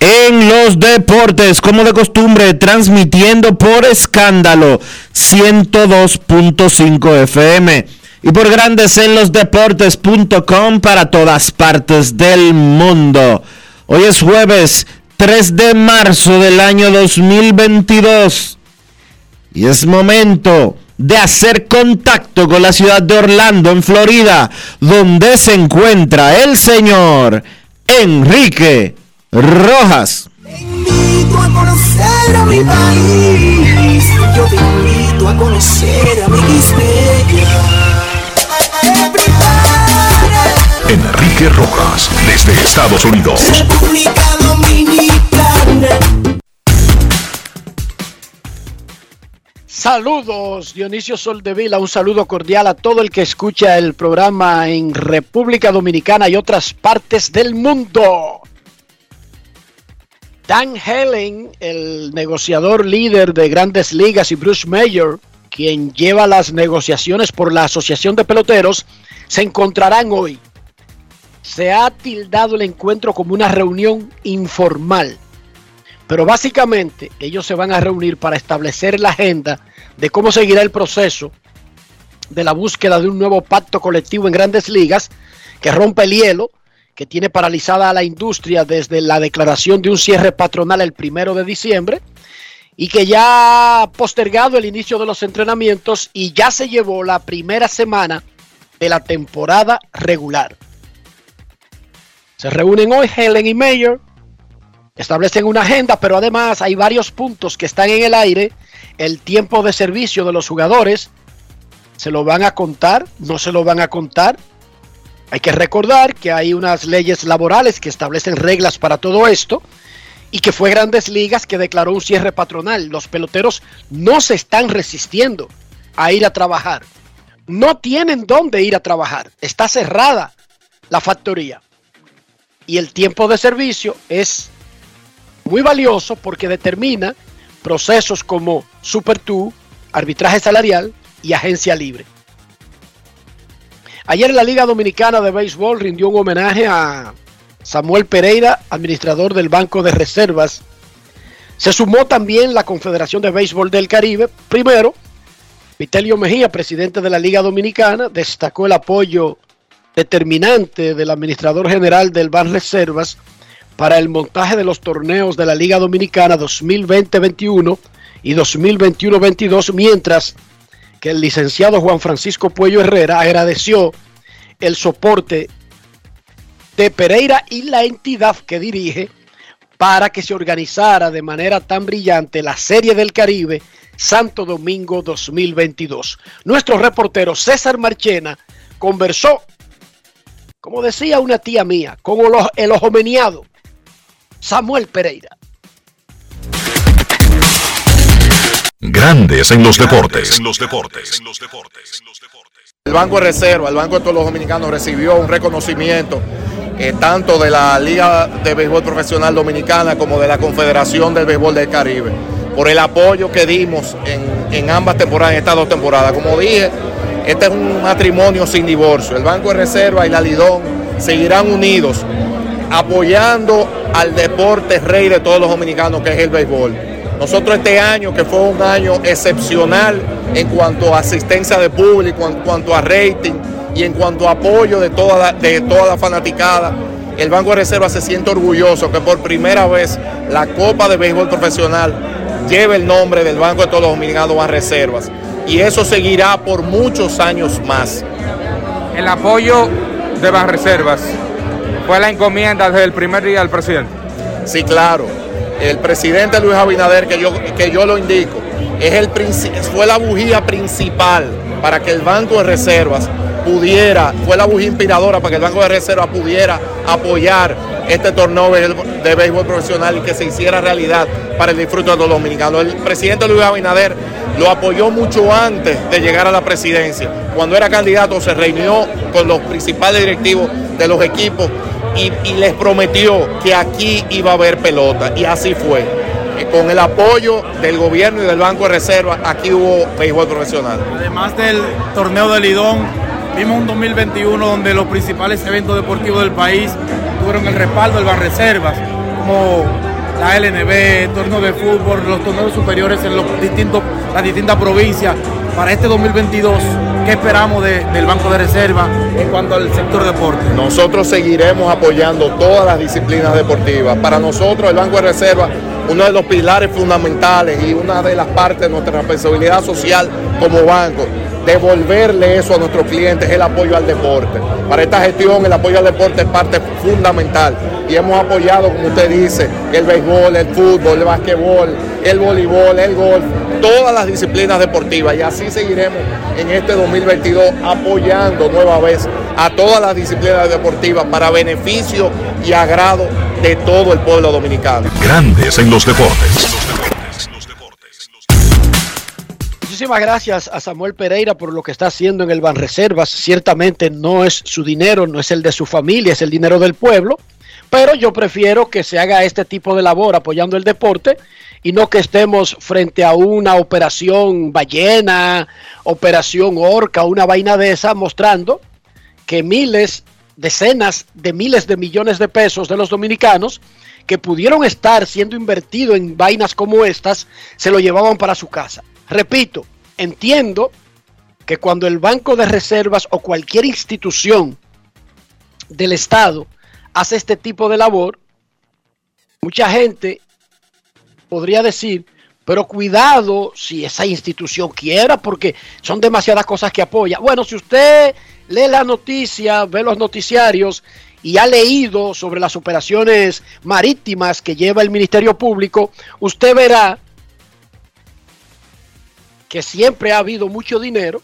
en los deportes, como de costumbre, transmitiendo por escándalo 102.5 FM y por grandes en los deportes.com para todas partes del mundo. Hoy es jueves 3 de marzo del año 2022 y es momento de hacer contacto con la ciudad de Orlando, en Florida, donde se encuentra el señor Enrique Rojas. Te invito a conocer a mi país. Yo te invito a conocer a mi Enrique Rojas, desde Estados Unidos. República Dominicana. Saludos, Dionisio Soldevila, un saludo cordial a todo el que escucha el programa en República Dominicana y otras partes del mundo. Dan Helen, el negociador líder de grandes ligas, y Bruce Mayer, quien lleva las negociaciones por la Asociación de Peloteros, se encontrarán hoy. Se ha tildado el encuentro como una reunión informal, pero básicamente ellos se van a reunir para establecer la agenda de cómo seguirá el proceso de la búsqueda de un nuevo pacto colectivo en grandes ligas que rompe el hielo que tiene paralizada a la industria desde la declaración de un cierre patronal el primero de diciembre y que ya ha postergado el inicio de los entrenamientos y ya se llevó la primera semana de la temporada regular. Se reúnen hoy Helen y Mayer, establecen una agenda, pero además hay varios puntos que están en el aire. El tiempo de servicio de los jugadores, ¿se lo van a contar? ¿No se lo van a contar? Hay que recordar que hay unas leyes laborales que establecen reglas para todo esto y que fue Grandes Ligas que declaró un cierre patronal. Los peloteros no se están resistiendo a ir a trabajar. No tienen dónde ir a trabajar. Está cerrada la factoría. Y el tiempo de servicio es muy valioso porque determina procesos como Super 2, arbitraje salarial y agencia libre. Ayer la Liga Dominicana de Béisbol rindió un homenaje a Samuel Pereira, administrador del Banco de Reservas. Se sumó también la Confederación de Béisbol del Caribe. Primero, Vitelio Mejía, presidente de la Liga Dominicana, destacó el apoyo determinante del administrador general del Ban Reservas para el montaje de los torneos de la Liga Dominicana 2020-21 y 2021-22, mientras que el licenciado Juan Francisco Puello Herrera agradeció el soporte de Pereira y la entidad que dirige para que se organizara de manera tan brillante la Serie del Caribe Santo Domingo 2022. Nuestro reportero César Marchena conversó, como decía una tía mía, con el ojo meneado, Samuel Pereira. Grandes en los deportes. El Banco de Reserva, el Banco de todos los dominicanos recibió un reconocimiento eh, tanto de la Liga de Béisbol Profesional Dominicana como de la Confederación del Béisbol del Caribe, por el apoyo que dimos en, en ambas temporadas, en estas dos temporadas. Como dije, este es un matrimonio sin divorcio. El Banco de Reserva y la Lidón seguirán unidos apoyando al deporte rey de todos los dominicanos que es el béisbol. Nosotros este año, que fue un año excepcional en cuanto a asistencia de público, en cuanto a rating y en cuanto a apoyo de toda la, de toda la fanaticada, el Banco de Reserva se siente orgulloso que por primera vez la Copa de Béisbol Profesional lleve el nombre del Banco de todos los dominicanos a reservas. Y eso seguirá por muchos años más. El apoyo de Banreservas fue la encomienda desde el primer día del presidente. Sí, claro. El presidente Luis Abinader, que yo, que yo lo indico, es el, fue la bujía principal para que el Banco de Reservas pudiera, fue la bujía inspiradora para que el Banco de Reservas pudiera apoyar este torneo de béisbol profesional y que se hiciera realidad para el disfrute de los dominicanos. El presidente Luis Abinader lo apoyó mucho antes de llegar a la presidencia. Cuando era candidato se reunió con los principales directivos de los equipos y, les prometió que aquí iba a haber pelota y así fue. Y con el apoyo del gobierno y del Banco de Reserva, aquí hubo béisbol profesional. Además del torneo de Lidón, vimos un 2021 donde los principales eventos deportivos del país tuvieron el respaldo del Banreservas, como la LNB, torneo de fútbol, los torneos superiores en los distintos, las distintas provincias. Para este 2022, ¿qué esperamos de, del Banco de Reserva en cuanto al sector deporte? Nosotros seguiremos apoyando todas las disciplinas deportivas. Para nosotros el Banco de Reserva, uno de los pilares fundamentales y una de las partes de nuestra responsabilidad social como banco, devolverle eso a nuestros clientes es el apoyo al deporte. Para esta gestión el apoyo al deporte es parte fundamental y hemos apoyado, como usted dice, el béisbol, el fútbol, el basquetbol, el voleibol, el golf, todas las disciplinas deportivas y así seguiremos en este 2022 apoyando nueva vez a todas las disciplinas deportivas para beneficio y agrado de todo el pueblo dominicano. Grandes en los deportes. Muchísimas gracias a Samuel Pereira por lo que está haciendo en el Banreservas. Ciertamente no es su dinero, no es el de su familia, es el dinero del pueblo. Pero yo prefiero que se haga este tipo de labor apoyando el deporte y no que estemos frente a una operación ballena, operación orca, una vaina de esa, mostrando que miles, decenas de miles de millones de pesos de los dominicanos que pudieron estar siendo invertidos en vainas como estas, se lo llevaban para su casa. Repito, entiendo que cuando el Banco de Reservas o cualquier institución del Estado hace este tipo de labor, mucha gente podría decir, pero cuidado si esa institución quiera, porque son demasiadas cosas que apoya. Bueno, si usted lee la noticia, ve los noticiarios y ha leído sobre las operaciones marítimas que lleva el Ministerio Público, usted verá que siempre ha habido mucho dinero,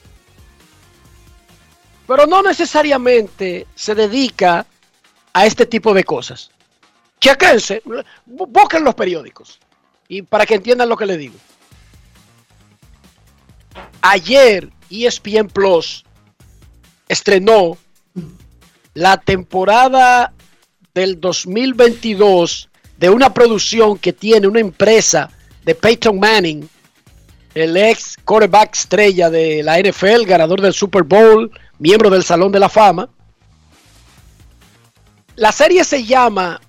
pero no necesariamente se dedica a este tipo de cosas. Chequense, busquen los periódicos y para que entiendan lo que le digo. Ayer ESPN Plus estrenó la temporada del 2022 de una producción que tiene una empresa de Peyton Manning, el ex quarterback estrella de la NFL, ganador del Super Bowl, miembro del Salón de la Fama. La serie se llama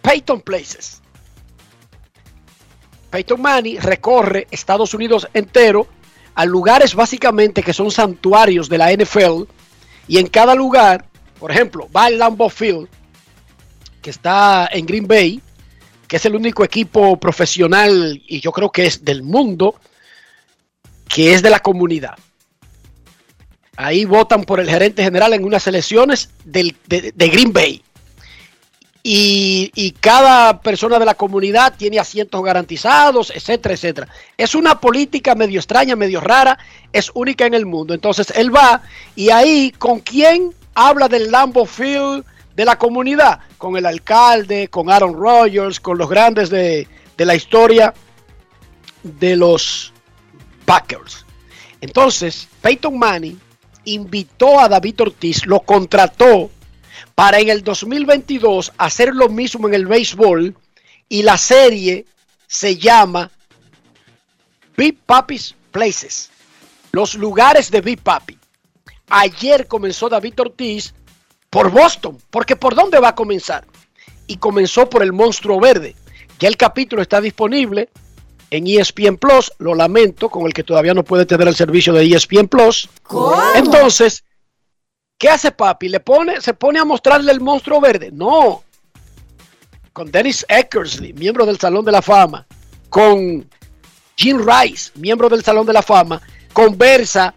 Peyton Places. Peyton Manning recorre Estados Unidos entero a lugares básicamente que son santuarios de la NFL y en cada lugar, por ejemplo, va el Lambeau Field, que está en Green Bay, que es el único equipo profesional y yo creo que es del mundo, que es de la comunidad. Ahí votan por el gerente general en unas elecciones del, de, Green Bay. Y, y, cada persona de la comunidad tiene asientos garantizados, etcétera, etcétera. Es una política medio extraña, medio rara, es única en el mundo. Entonces él va y ahí, ¿con quién habla del Lambo Field de la comunidad? Con el alcalde, con Aaron Rodgers, con los grandes de, de la historia de los Packers. Entonces, Peyton Manning invitó a David Ortiz, lo contrató para en el 2022 hacer lo mismo en el béisbol y la serie se llama Big Papi's Places, los lugares de Big Papi. Ayer comenzó David Ortiz por Boston, porque ¿por dónde va a comenzar? Y comenzó por el monstruo verde. Ya el capítulo está disponible en ESPN Plus, lo lamento, con el que todavía no puede tener el servicio de ESPN Plus. Entonces, ¿qué hace papi? ¿Le pone, se pone a mostrarle el monstruo verde? No. Con Dennis Eckersley, miembro del Salón de la Fama, con Jim Rice, miembro del Salón de la Fama, conversa,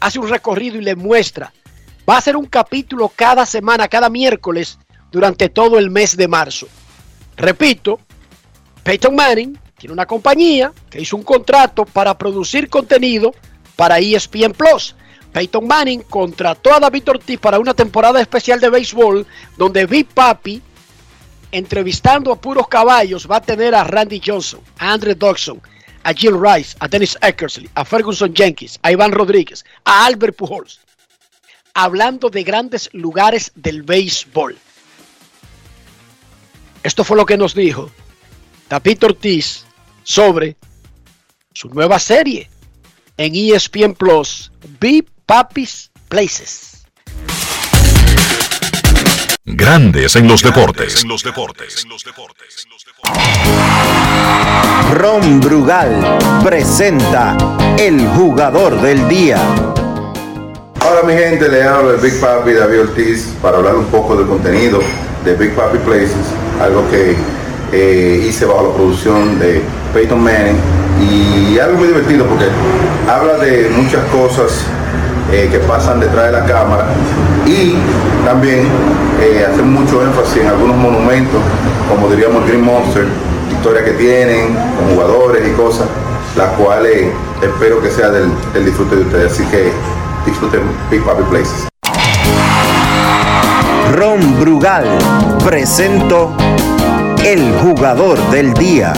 hace un recorrido y le muestra. Va a ser un capítulo cada semana, cada miércoles, durante todo el mes de marzo. Repito, Peyton Manning tiene una compañía que hizo un contrato para producir contenido para ESPN Plus. Peyton Manning contrató a David Ortiz para una temporada especial de béisbol donde Big Papi, entrevistando a puros caballos, va a tener a Randy Johnson, a Andre Dodson, a Jill Rice, a Dennis Eckersley, a Ferguson Jenkins, a Iván Rodríguez, a Albert Pujols, hablando de grandes lugares del béisbol. Esto fue lo que nos dijo David Ortiz sobre su nueva serie en ESPN Plus, Big Papi's Places. Grandes en los deportes. Ron Brugal presenta el jugador del día. Hola mi gente, le hablo de Big Papi David Ortiz para hablar un poco del contenido de Big Papi Places, algo que eh, hice bajo la producción de Peyton Manning y algo muy divertido porque habla de muchas cosas eh, que pasan detrás de la cámara y también eh, hace mucho énfasis en algunos monumentos, como diríamos Green Monster, historia que tienen, con jugadores y cosas, las cuales espero que sea del, del disfrute de ustedes. Así que disfruten Big Papi Places. Ron Brugal presento el jugador del día.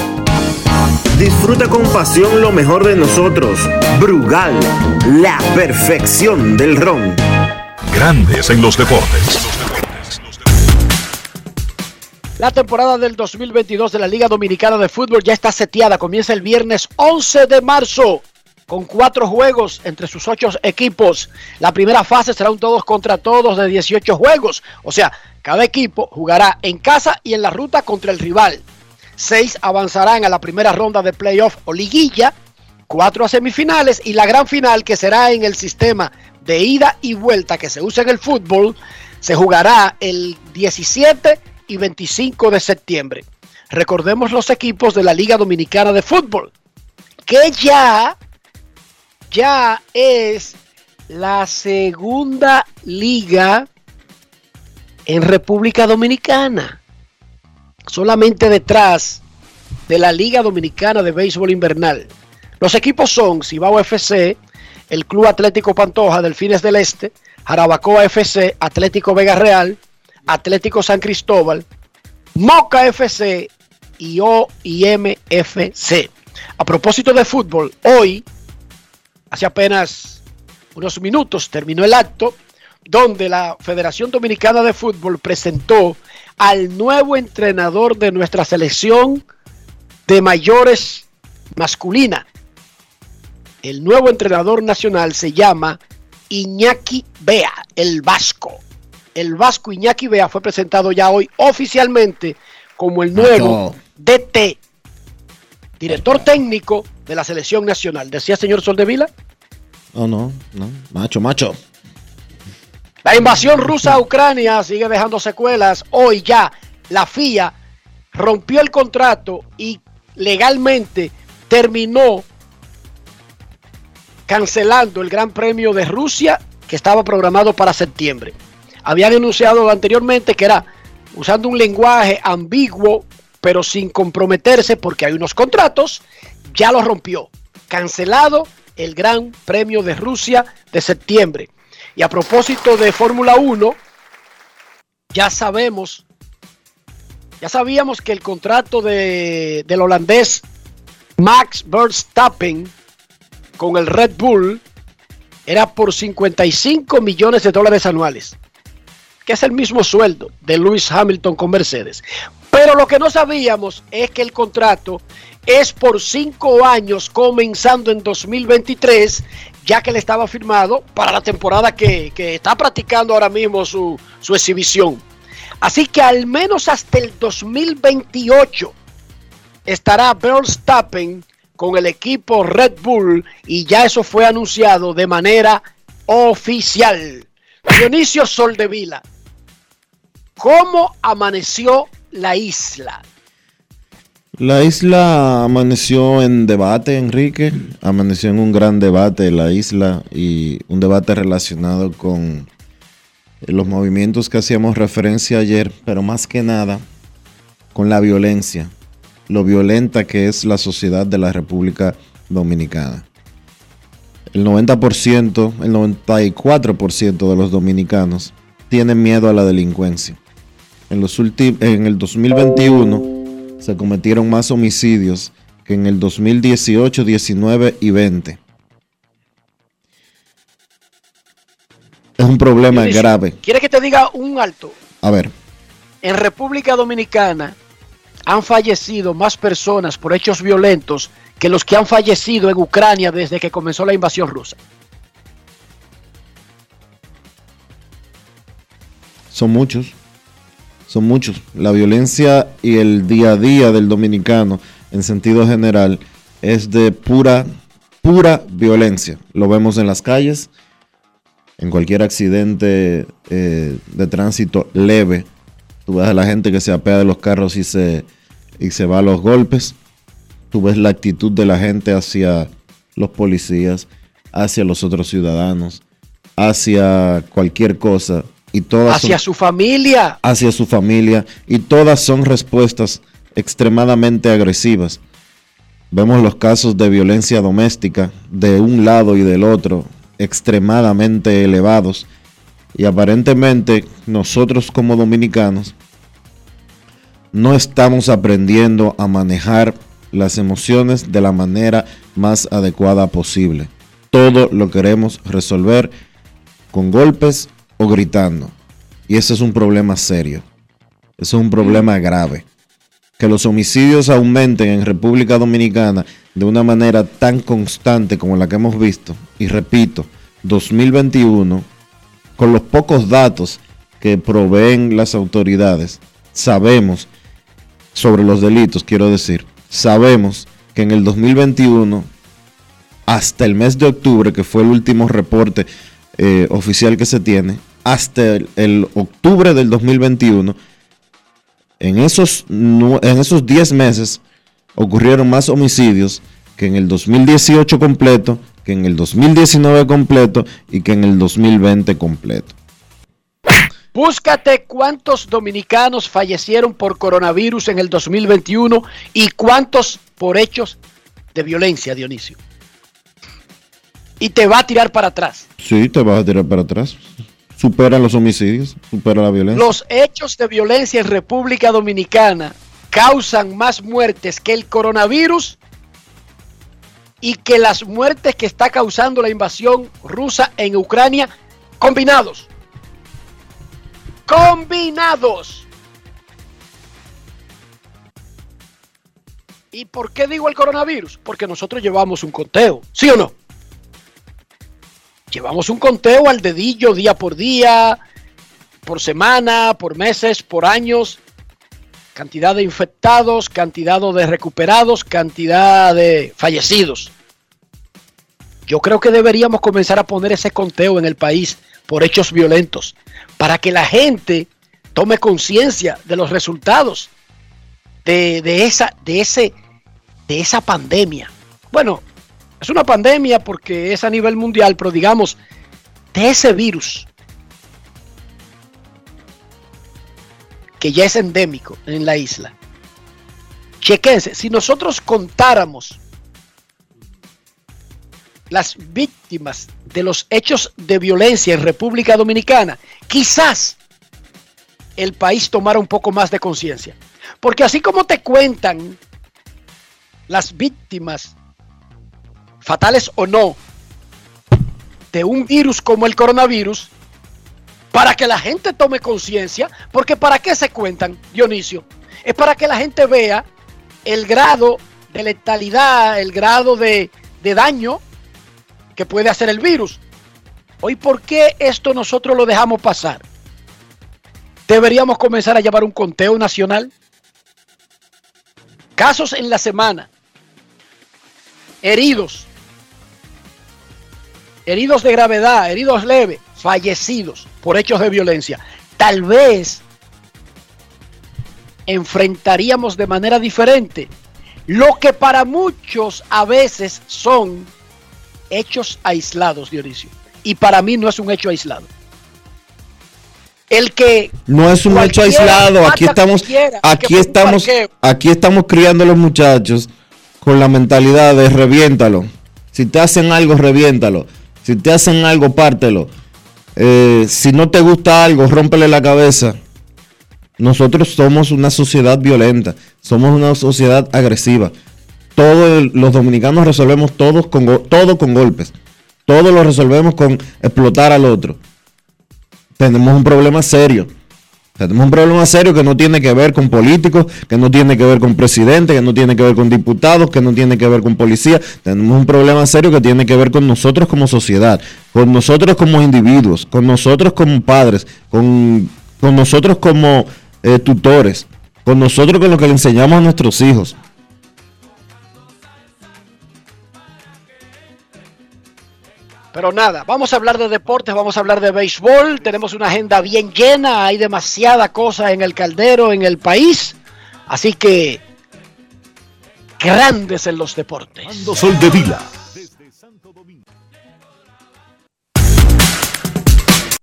Disfruta con pasión lo mejor de nosotros. Brugal, la perfección del ron. Grandes en los deportes. La temporada del 2022 de la Liga Dominicana de Fútbol ya está seteada. Comienza el viernes 11 de marzo con cuatro juegos entre sus ocho equipos. La primera fase será un todos contra todos de 18 juegos. O sea, cada equipo jugará en casa y en la ruta contra el rival. Seis avanzarán a la primera ronda de playoff o liguilla, cuatro a semifinales y la gran final que será en el sistema de ida y vuelta que se usa en el fútbol, se jugará el 17 y 25 de septiembre. Recordemos los equipos de la Liga Dominicana de Fútbol, que ya, ya es la segunda liga en República Dominicana. Solamente detrás de la Liga Dominicana de Béisbol Invernal. Los equipos son Cibao FC, el Club Atlético Pantoja, Delfines del Este, Jarabacoa FC, Atlético Vega Real, Atlético San Cristóbal, Moca FC y OIMFC. A propósito de fútbol, hoy, hace apenas unos minutos, terminó el acto donde la Federación Dominicana de Fútbol presentó al nuevo entrenador de nuestra selección de mayores masculina. El nuevo entrenador nacional se llama Iñaki Bea, el vasco. El vasco Iñaki Bea fue presentado ya hoy oficialmente como el nuevo DT, director técnico de la selección nacional. ¿Decía señor Soldevila? No, no, no. Macho, macho. La invasión rusa a Ucrania sigue dejando secuelas. Hoy ya la FIA rompió el contrato y legalmente terminó cancelando el Gran Premio de Rusia que estaba programado para septiembre. Habían anunciado anteriormente que era usando un lenguaje ambiguo, pero sin comprometerse porque hay unos contratos, ya lo rompió. Cancelado el Gran Premio de Rusia de septiembre. Y a propósito de Fórmula 1, ya sabemos, ya sabíamos que el contrato de, del holandés Max Verstappen con el Red Bull era por 55 millones de dólares anuales. que es el mismo sueldo de Lewis Hamilton con Mercedes. Pero lo que no sabíamos es que el contrato es por cinco años comenzando en 2023, ya que le estaba firmado para la temporada que, está practicando ahora mismo su, su exhibición. Así que al menos hasta el 2028 estará Verstappen con el equipo Red Bull y ya eso fue anunciado de manera oficial. Dionisio Soldevila, ¿cómo amaneció la isla? La isla amaneció en debate, Enrique. Amaneció en un gran debate la isla y un debate relacionado con los movimientos que hacíamos referencia ayer, pero más que nada con la violencia, lo violenta que es la sociedad de la República Dominicana. El 90%, el 94% de los dominicanos tienen miedo a la delincuencia. En, los en el 2021 se cometieron más homicidios que en el 2018, 19 y 20. Es un problema grave. ¿Quieres que te diga un alto? A ver. En República Dominicana han fallecido más personas por hechos violentos que los que han fallecido en Ucrania desde que comenzó la invasión rusa. Son muchos, muchos. La violencia y el día a día del dominicano en sentido general es de pura, pura violencia. Lo vemos en las calles, en cualquier accidente eh, de tránsito leve, tú ves a la gente que se apea de los carros y se, y se va a los golpes. Tú ves la actitud de la gente hacia los policías, hacia los otros ciudadanos, hacia cualquier cosa. Y todas hacia su familia. Hacia su familia. Y todas son respuestas extremadamente agresivas. Vemos los casos de violencia doméstica de un lado y del otro, extremadamente elevados y aparentemente nosotros como dominicanos no estamos aprendiendo a manejar las emociones de la manera más adecuada posible. Todo lo queremos resolver con golpes o gritando. Y ese es un problema serio. Ese es un problema grave. Que los homicidios aumenten en República Dominicana de una manera tan constante como la que hemos visto, y repito, 2021, con los pocos datos que proveen las autoridades, sabemos sobre los delitos, quiero decir, sabemos que en el 2021, hasta el mes de octubre, que fue el último reporte eh, oficial que se tiene, hasta el, el, octubre del 2021, en esos, en esos 10 meses ocurrieron más homicidios que en el 2018 completo, que en el 2019 completo y que en el 2020 completo. Búscate cuántos dominicanos fallecieron por coronavirus en el 2021 y cuántos por hechos de violencia, Dionisio. Y te va a tirar para atrás. Sí, te vas a tirar para atrás. Supera los homicidios, supera la violencia. Los hechos de violencia en República Dominicana causan más muertes que el coronavirus y que las muertes que está causando la invasión rusa en Ucrania combinados. Combinados. ¿Y por qué digo el coronavirus? Porque nosotros llevamos un conteo, ¿sí o no? Llevamos un conteo al dedillo día por día, por semana, por meses, por años, cantidad de infectados, cantidad de recuperados, cantidad de fallecidos. Yo creo que deberíamos comenzar a poner ese conteo en el país por hechos violentos, para que la gente tome conciencia de los resultados de, esa, de, ese, de esa pandemia. Bueno, es una pandemia porque es a nivel mundial, pero digamos, de ese virus que ya es endémico en la isla. Chequense, si nosotros contáramos las víctimas de los hechos de violencia en República Dominicana, quizás el país tomara un poco más de conciencia. Porque así como te cuentan las víctimas, fatales o no, de un virus como el coronavirus, para que la gente tome conciencia, porque ¿para qué se cuentan, Dionisio? Es para que la gente vea el grado de letalidad, el grado de, de daño que puede hacer el virus. Hoy, ¿por qué esto nosotros lo dejamos pasar? Deberíamos comenzar a llevar un conteo nacional. Casos en la semana. Heridos. Heridos de gravedad, heridos leves, fallecidos por hechos de violencia. Tal vez enfrentaríamos de manera diferente lo que para muchos a veces son hechos aislados, Dionisio. Y para mí no es un hecho aislado. El que no es un hecho aislado, aquí estamos aquí estamos aquí estamos criando a los muchachos con la mentalidad de reviéntalo. Si te hacen algo, reviéntalo. Si te hacen algo, pártelo. Eh, si no te gusta algo, rómpele la cabeza. Nosotros somos una sociedad violenta, somos una sociedad agresiva. Todos los dominicanos resolvemos todos con, todo con golpes. Todo lo resolvemos con explotar al otro. Tenemos un problema serio. Tenemos un problema serio que no tiene que ver con políticos, que no tiene que ver con presidentes, que no tiene que ver con diputados, que no tiene que ver con policía. Tenemos un problema serio que tiene que ver con nosotros como sociedad, con nosotros como individuos, con nosotros como padres, con, con nosotros como eh, tutores, con nosotros con lo que le enseñamos a nuestros hijos. Pero nada, vamos a hablar de deportes, vamos a hablar de béisbol. Tenemos una agenda bien llena, hay demasiada cosa en el caldero, en el país. Así que grandes en los deportes. Sol de Vila.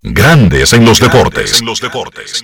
Grandes en los deportes. En los deportes.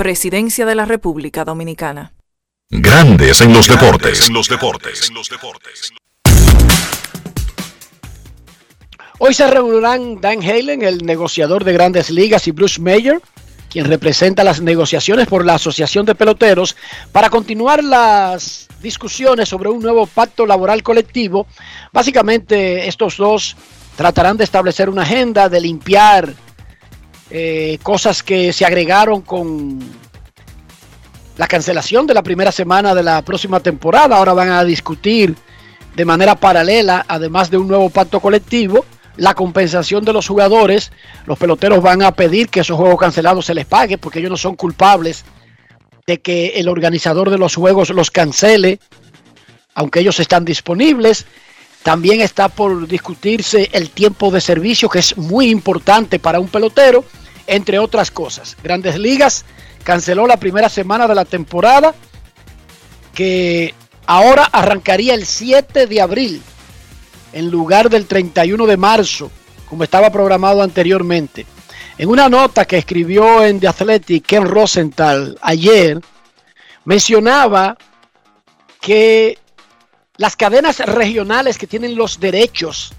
Presidencia de la República Dominicana. Grandes en los deportes. En los deportes. Hoy se reunirán Dan Halen, el negociador de grandes ligas, y Bruce Mayer, quien representa las negociaciones por la Asociación de Peloteros, para continuar las discusiones sobre un nuevo pacto laboral colectivo. Básicamente, estos dos tratarán de establecer una agenda, de limpiar eh, cosas que se agregaron con la cancelación de la primera semana de la próxima temporada. Ahora van a discutir de manera paralela, además de un nuevo pacto colectivo, la compensación de los jugadores. Los peloteros van a pedir que esos juegos cancelados se les pague porque ellos no son culpables de que el organizador de los juegos los cancele, aunque ellos están disponibles. También está por discutirse el tiempo de servicio, que es muy importante para un pelotero, entre otras cosas. Grandes Ligas canceló la primera semana de la temporada, que ahora arrancaría el 7 de abril, en lugar del 31 de marzo, como estaba programado anteriormente. En una nota que escribió en The Athletic Ken Rosenthal ayer, mencionaba que las cadenas regionales que tienen los derechos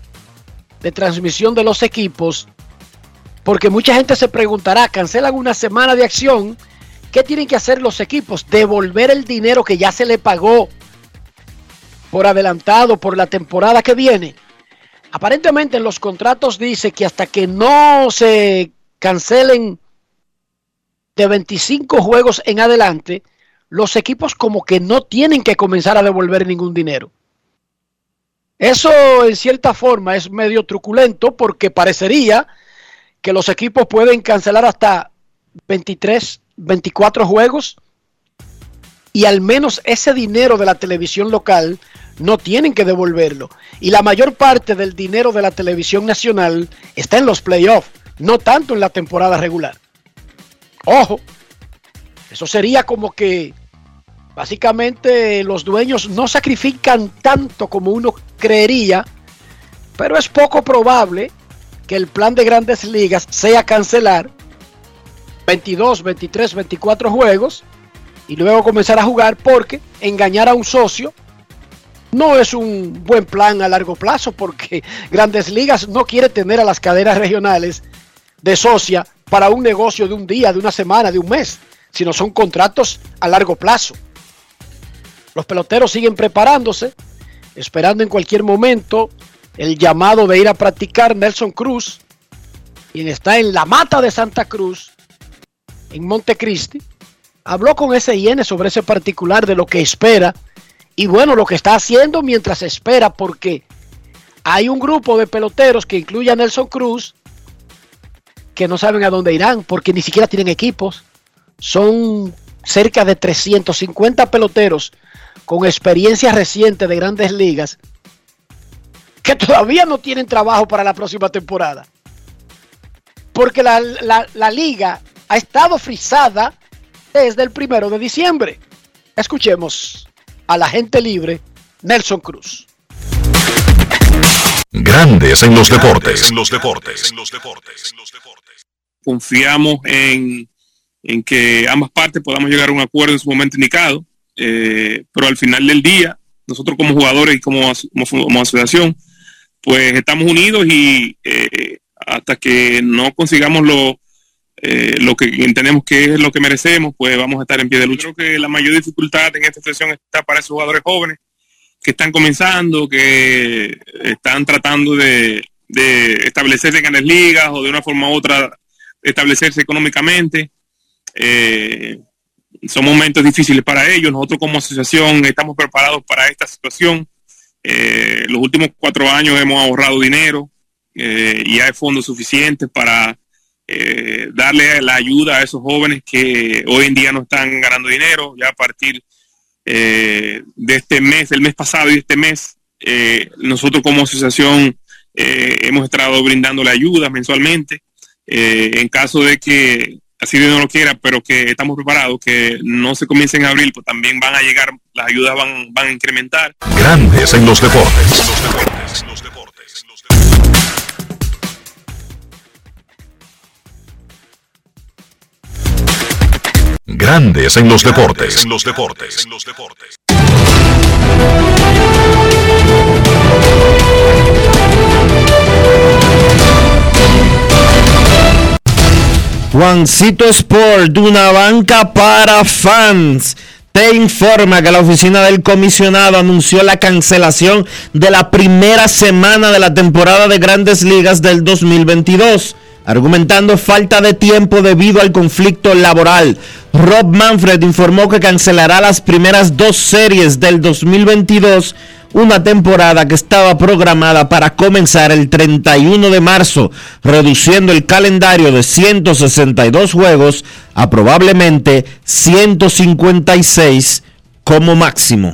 de transmisión de los equipos, porque mucha gente se preguntará, cancelan una semana de acción, ¿qué tienen que hacer los equipos? Devolver el dinero que ya se le pagó por adelantado por la temporada que viene. Aparentemente en los contratos dice que hasta que no se cancelen de 25 juegos en adelante, los equipos como que no tienen que comenzar a devolver ningún dinero. Eso en cierta forma es medio truculento porque parecería que los equipos pueden cancelar hasta 23, 24 juegos y al menos ese dinero de la televisión local no tienen que devolverlo. Y la mayor parte del dinero de la televisión nacional está en los playoffs, no tanto en la temporada regular. Ojo, eso sería como que básicamente los dueños no sacrifican tanto como uno creería, pero es poco probable que el plan de grandes ligas sea cancelar 22, 23, 24 juegos y luego comenzar a jugar porque engañar a un socio no es un buen plan a largo plazo porque Grandes Ligas no quiere tener a las cadenas regionales de socia para un negocio de un día, de una semana, de un mes, sino son contratos a largo plazo. Los peloteros siguen preparándose, esperando en cualquier momento el llamado de ir a practicar Nelson Cruz, quien está en la mata de Santa Cruz, en Montecristi, habló con SIN sobre ese particular de lo que espera y bueno, lo que está haciendo mientras espera, porque hay un grupo de peloteros que incluye a Nelson Cruz que no saben a dónde irán, porque ni siquiera tienen equipos. Son cerca de 350 peloteros con experiencia reciente de grandes ligas que todavía no tienen trabajo para la próxima temporada. Porque la, la, la liga ha estado frisada desde el primero de diciembre. Escuchemos a la gente libre, Nelson Cruz. Grandes en los deportes. En los deportes. En los deportes. Confiamos en, en que ambas partes podamos llegar a un acuerdo en su momento indicado, eh, pero al final del día, nosotros como jugadores y como, como, como asociación, pues estamos unidos y eh, hasta que no consigamos lo, eh, lo que entendemos que es lo que merecemos, pues vamos a estar en pie de lucha. Creo que la mayor dificultad en esta sesión está para esos jugadores jóvenes que están comenzando, que están tratando de, de establecerse en grandes ligas o de una forma u otra establecerse económicamente. Eh, son momentos difíciles para ellos. Nosotros como asociación estamos preparados para esta situación. Eh, los últimos cuatro años hemos ahorrado dinero eh, y hay fondos suficientes para eh, darle la ayuda a esos jóvenes que hoy en día no están ganando dinero, ya a partir de este mes, el mes pasado y este mes, nosotros como asociación hemos estado brindándole ayuda mensualmente. En caso de que así Dios no lo quiera, pero que estamos preparados, que no se comiencen a abril, pues también van a llegar, las ayudas van, van a incrementar. Grandes en los deportes. Los deportes. Los deportes. Grandes en los deportes. En los deportes. En los deportes. Juancito Sport, una banca para fans. Te informa que la oficina del comisionado anunció la cancelación de la primera semana de la temporada de grandes ligas del 2022 argumentando falta de tiempo debido al conflicto laboral. Rob Manfred informó que cancelará las primeras dos series del 2022, una temporada que estaba programada para comenzar el 31 de marzo, reduciendo el calendario de 162 juegos a probablemente 156 como máximo.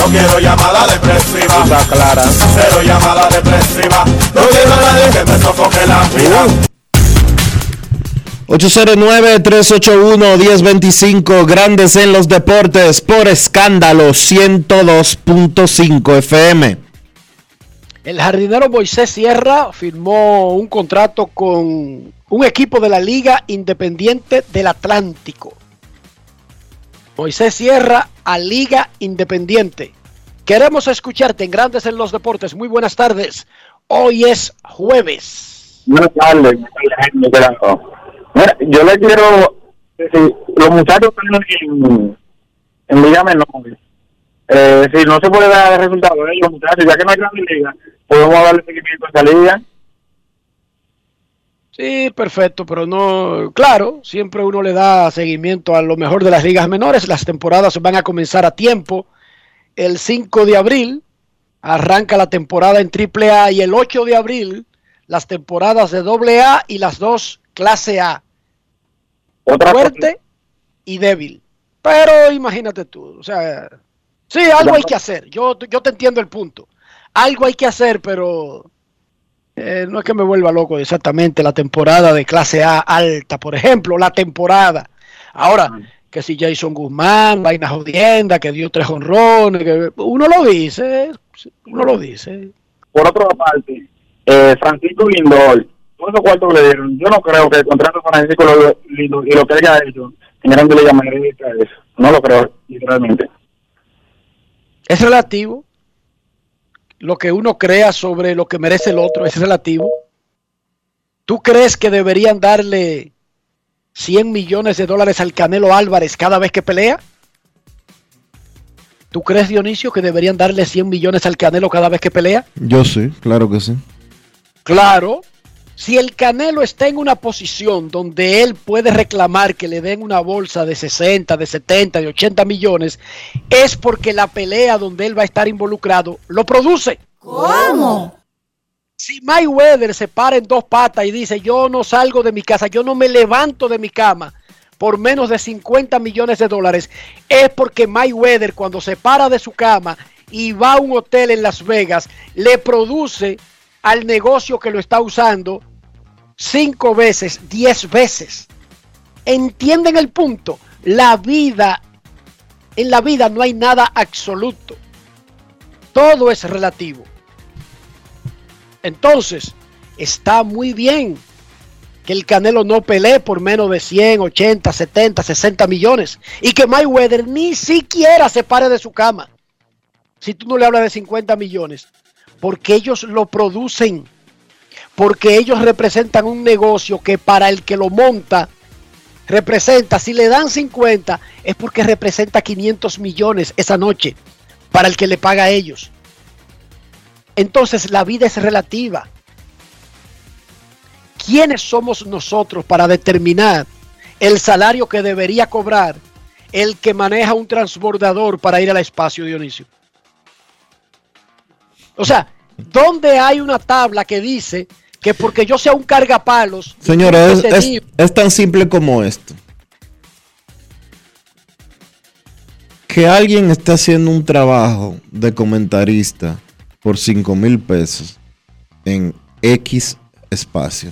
No quiero llamada depresiva. Está clara. Cero llamada depresiva. No quiero a nadie que me sofoque la vida. 809-381-1025, Grandes en los Deportes, por escándalo 102.5 FM. El jardinero Moisés Sierra firmó un contrato con un equipo de la Liga Independiente del Atlántico. Moisés Sierra a Liga Independiente. Queremos escucharte en Grandes en los Deportes. Muy buenas tardes. Hoy es jueves. Buenas tardes. Mira, yo le quiero decir, los muchachos están en, en Liga Menor. Eh, si no se puede dar el resultado de ellos, muchachos, ya que no hay gran liga, podemos darle seguimiento a esta liga. Sí, perfecto, pero no, claro, siempre uno le da seguimiento a lo mejor de las ligas menores. Las temporadas van a comenzar a tiempo. El 5 de abril arranca la temporada en AAA y el 8 de abril las temporadas de AA y las dos clase A. Otra fuerte y débil. Pero imagínate tú, o sea, sí, algo hay que hacer. Yo, yo te entiendo el punto. Algo hay que hacer, pero eh, no es que me vuelva loco exactamente la temporada de clase A alta, por ejemplo, la temporada. Ahora, que si Jason Guzmán, vaina jodienda, que dio tres honrones, que uno lo dice, uno lo dice. Por otra parte, eh, Francisco Lindor, todos esos cuartos le dieron, yo no creo que el contrato de Francisco Lindor y lo que haya hecho en Grande Liga merezca eso. No lo creo, literalmente. Es relativo. Lo que uno crea sobre lo que merece el otro es relativo. ¿Tú crees que deberían darle 100 millones de dólares al Canelo Álvarez cada vez que pelea? ¿Tú crees, Dionisio, que deberían darle 100 millones al Canelo cada vez que pelea? Yo sí, claro que sí. Claro. Si el Canelo está en una posición donde él puede reclamar que le den una bolsa de 60, de 70, de 80 millones, es porque la pelea donde él va a estar involucrado lo produce. ¿Cómo? Si Mayweather se para en dos patas y dice, yo no salgo de mi casa, yo no me levanto de mi cama por menos de 50 millones de dólares, es porque Mayweather cuando se para de su cama y va a un hotel en Las Vegas, le produce al negocio que lo está usando cinco veces, diez veces. ¿Entienden el punto? La vida, en la vida no hay nada absoluto. Todo es relativo. Entonces, está muy bien que el Canelo no pelee por menos de 100, 80, 70, 60 millones. Y que Mayweather ni siquiera se pare de su cama. Si tú no le hablas de 50 millones. Porque ellos lo producen porque ellos representan un negocio que para el que lo monta representa, si le dan 50, es porque representa 500 millones esa noche para el que le paga a ellos. Entonces la vida es relativa. ¿Quiénes somos nosotros para determinar el salario que debería cobrar el que maneja un transbordador para ir al espacio, Dionisio? O sea, ¿dónde hay una tabla que dice que porque yo sea un cargapalos. Señores, es, es, es, tan simple como esto. Que alguien esté haciendo un trabajo de comentarista por 5 mil pesos en X espacio.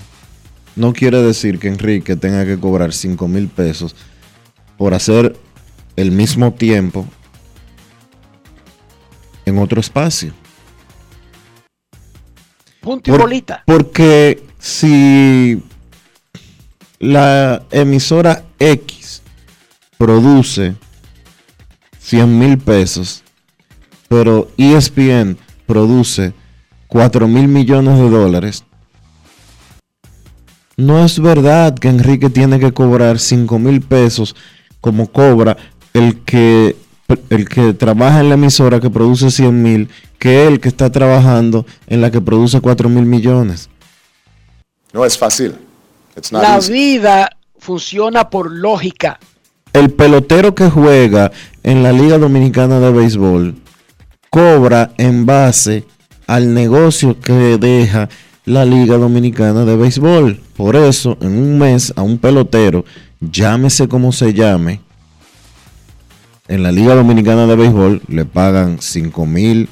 No quiere decir que Enrique tenga que cobrar 5 mil pesos por hacer el mismo tiempo en otro espacio. Punto y Por, bolita. Porque si la emisora X produce 100 mil pesos, pero ESPN produce 4 mil millones de dólares, no es verdad que Enrique tiene que cobrar 5 mil pesos como cobra el que, el que trabaja en la emisora que produce 100 mil que el que está trabajando en la que produce 4 mil millones. No es fácil. La easy. vida funciona por lógica. El pelotero que juega en la Liga Dominicana de Béisbol cobra en base al negocio que deja la Liga Dominicana de Béisbol. Por eso, en un mes a un pelotero, llámese como se llame, en la Liga Dominicana de Béisbol le pagan 5 mil,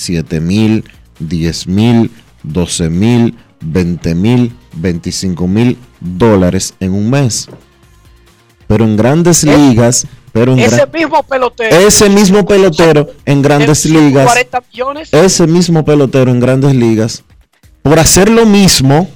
7 mil, 10 mil, 12 mil, 20 mil, 25 mil dólares en un mes. Pero en grandes ligas, pero en Ese mismo pelotero. ese mismo pelotero en grandes de ligas, 40 millones. ese mismo pelotero en grandes ligas, por hacer lo mismo,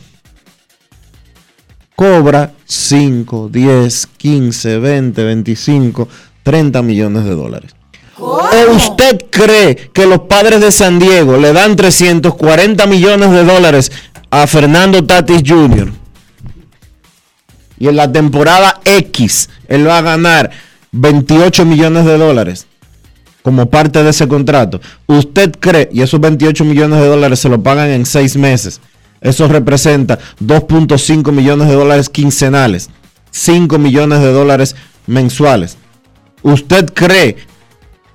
cobra 5, 10, 15, 20, 25, 30 millones de dólares. ¿O usted cree que los padres de San Diego le dan 340 millones de dólares a Fernando Tatis Jr.? Y en la temporada X él va a ganar 28 millones de dólares como parte de ese contrato. ¿Usted cree, y esos 28 millones de dólares se lo pagan en seis meses? Eso representa 2.5 millones de dólares quincenales, 5 millones de dólares mensuales. ¿Usted cree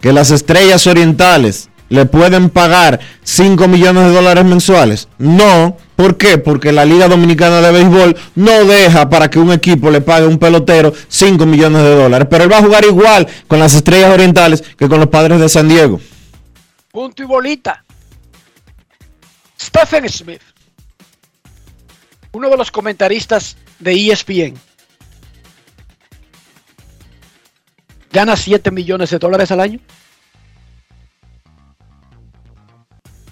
que las estrellas orientales le pueden pagar 5 millones de dólares mensuales? No. ¿Por qué? Porque la Liga Dominicana de Béisbol no deja para que un equipo le pague a un pelotero 5 millones de dólares. Pero él va a jugar igual con las estrellas orientales que con los padres de San Diego. Punto y bolita. Stephen Smith, uno de los comentaristas de ESPN, gana 7 millones de dólares al año.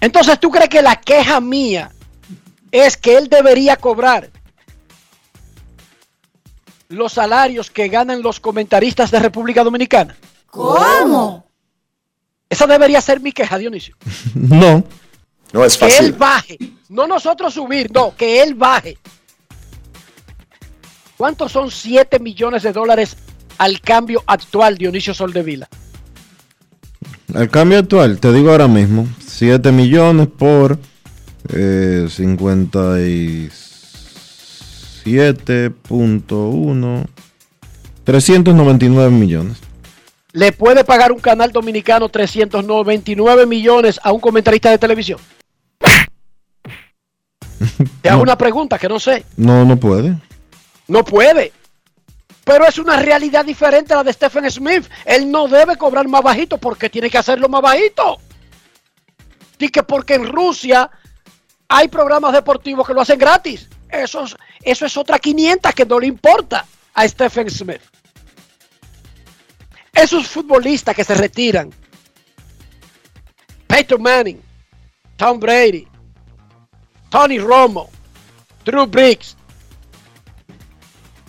Entonces, ¿tú crees que la queja mía es que él debería cobrar los salarios que ganan los comentaristas de República Dominicana? ¿Cómo? Esa debería ser mi queja, Dionisio. No. No es Que él fácil. baje. No nosotros subir, no, que él baje. ¿Cuántos son 7 millones de dólares al cambio actual, Dionisio Soldevila? El cambio actual, te digo ahora mismo, 7 millones por eh, 57.1, 399 millones. ¿Le puede pagar un canal dominicano 399 millones a un comentarista de televisión? Te hago una pregunta que no sé. No, no puede. No puede. Pero es una realidad diferente a la de Stephen Smith. Él no debe cobrar más bajito porque tiene que hacerlo más bajito. Y que porque en Rusia hay programas deportivos que lo hacen gratis. Eso es, otra 500 que no le importa a Stephen Smith. Esos futbolistas que se retiran. Peyton Manning, Tom Brady, Tony Romo, Drew Briggs.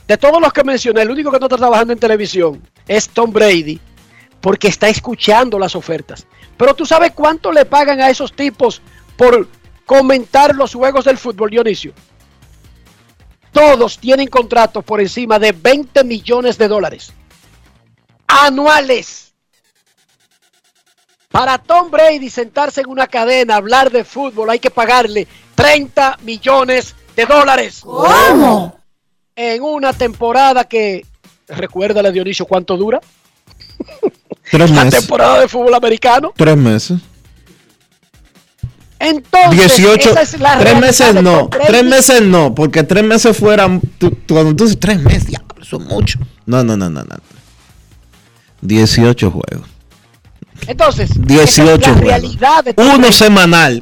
De todos los que mencioné, el único que no está trabajando en televisión es Tom Brady, porque está escuchando las ofertas. Pero tú sabes cuánto le pagan a esos tipos por comentar los juegos del fútbol, Dionisio. Todos tienen contratos por encima de 20 millones de dólares anuales. Para Tom Brady sentarse en una cadena, hablar de fútbol, hay que pagarle 30 millones de dólares. ¿Cómo? En una temporada que, recuérdale Dionisio, ¿cuánto dura? Tres La meses. temporada de fútbol americano. Tres meses. Entonces, 18. esa es la tres meses no. Tres meses no. Porque tres meses fueran. tú- tú- dices tres meses, diablo, eso es mucho. No, no, no, no, no. 18 juegos. Entonces, esa 18 es la juegos. realidad de Tom Uno semanal.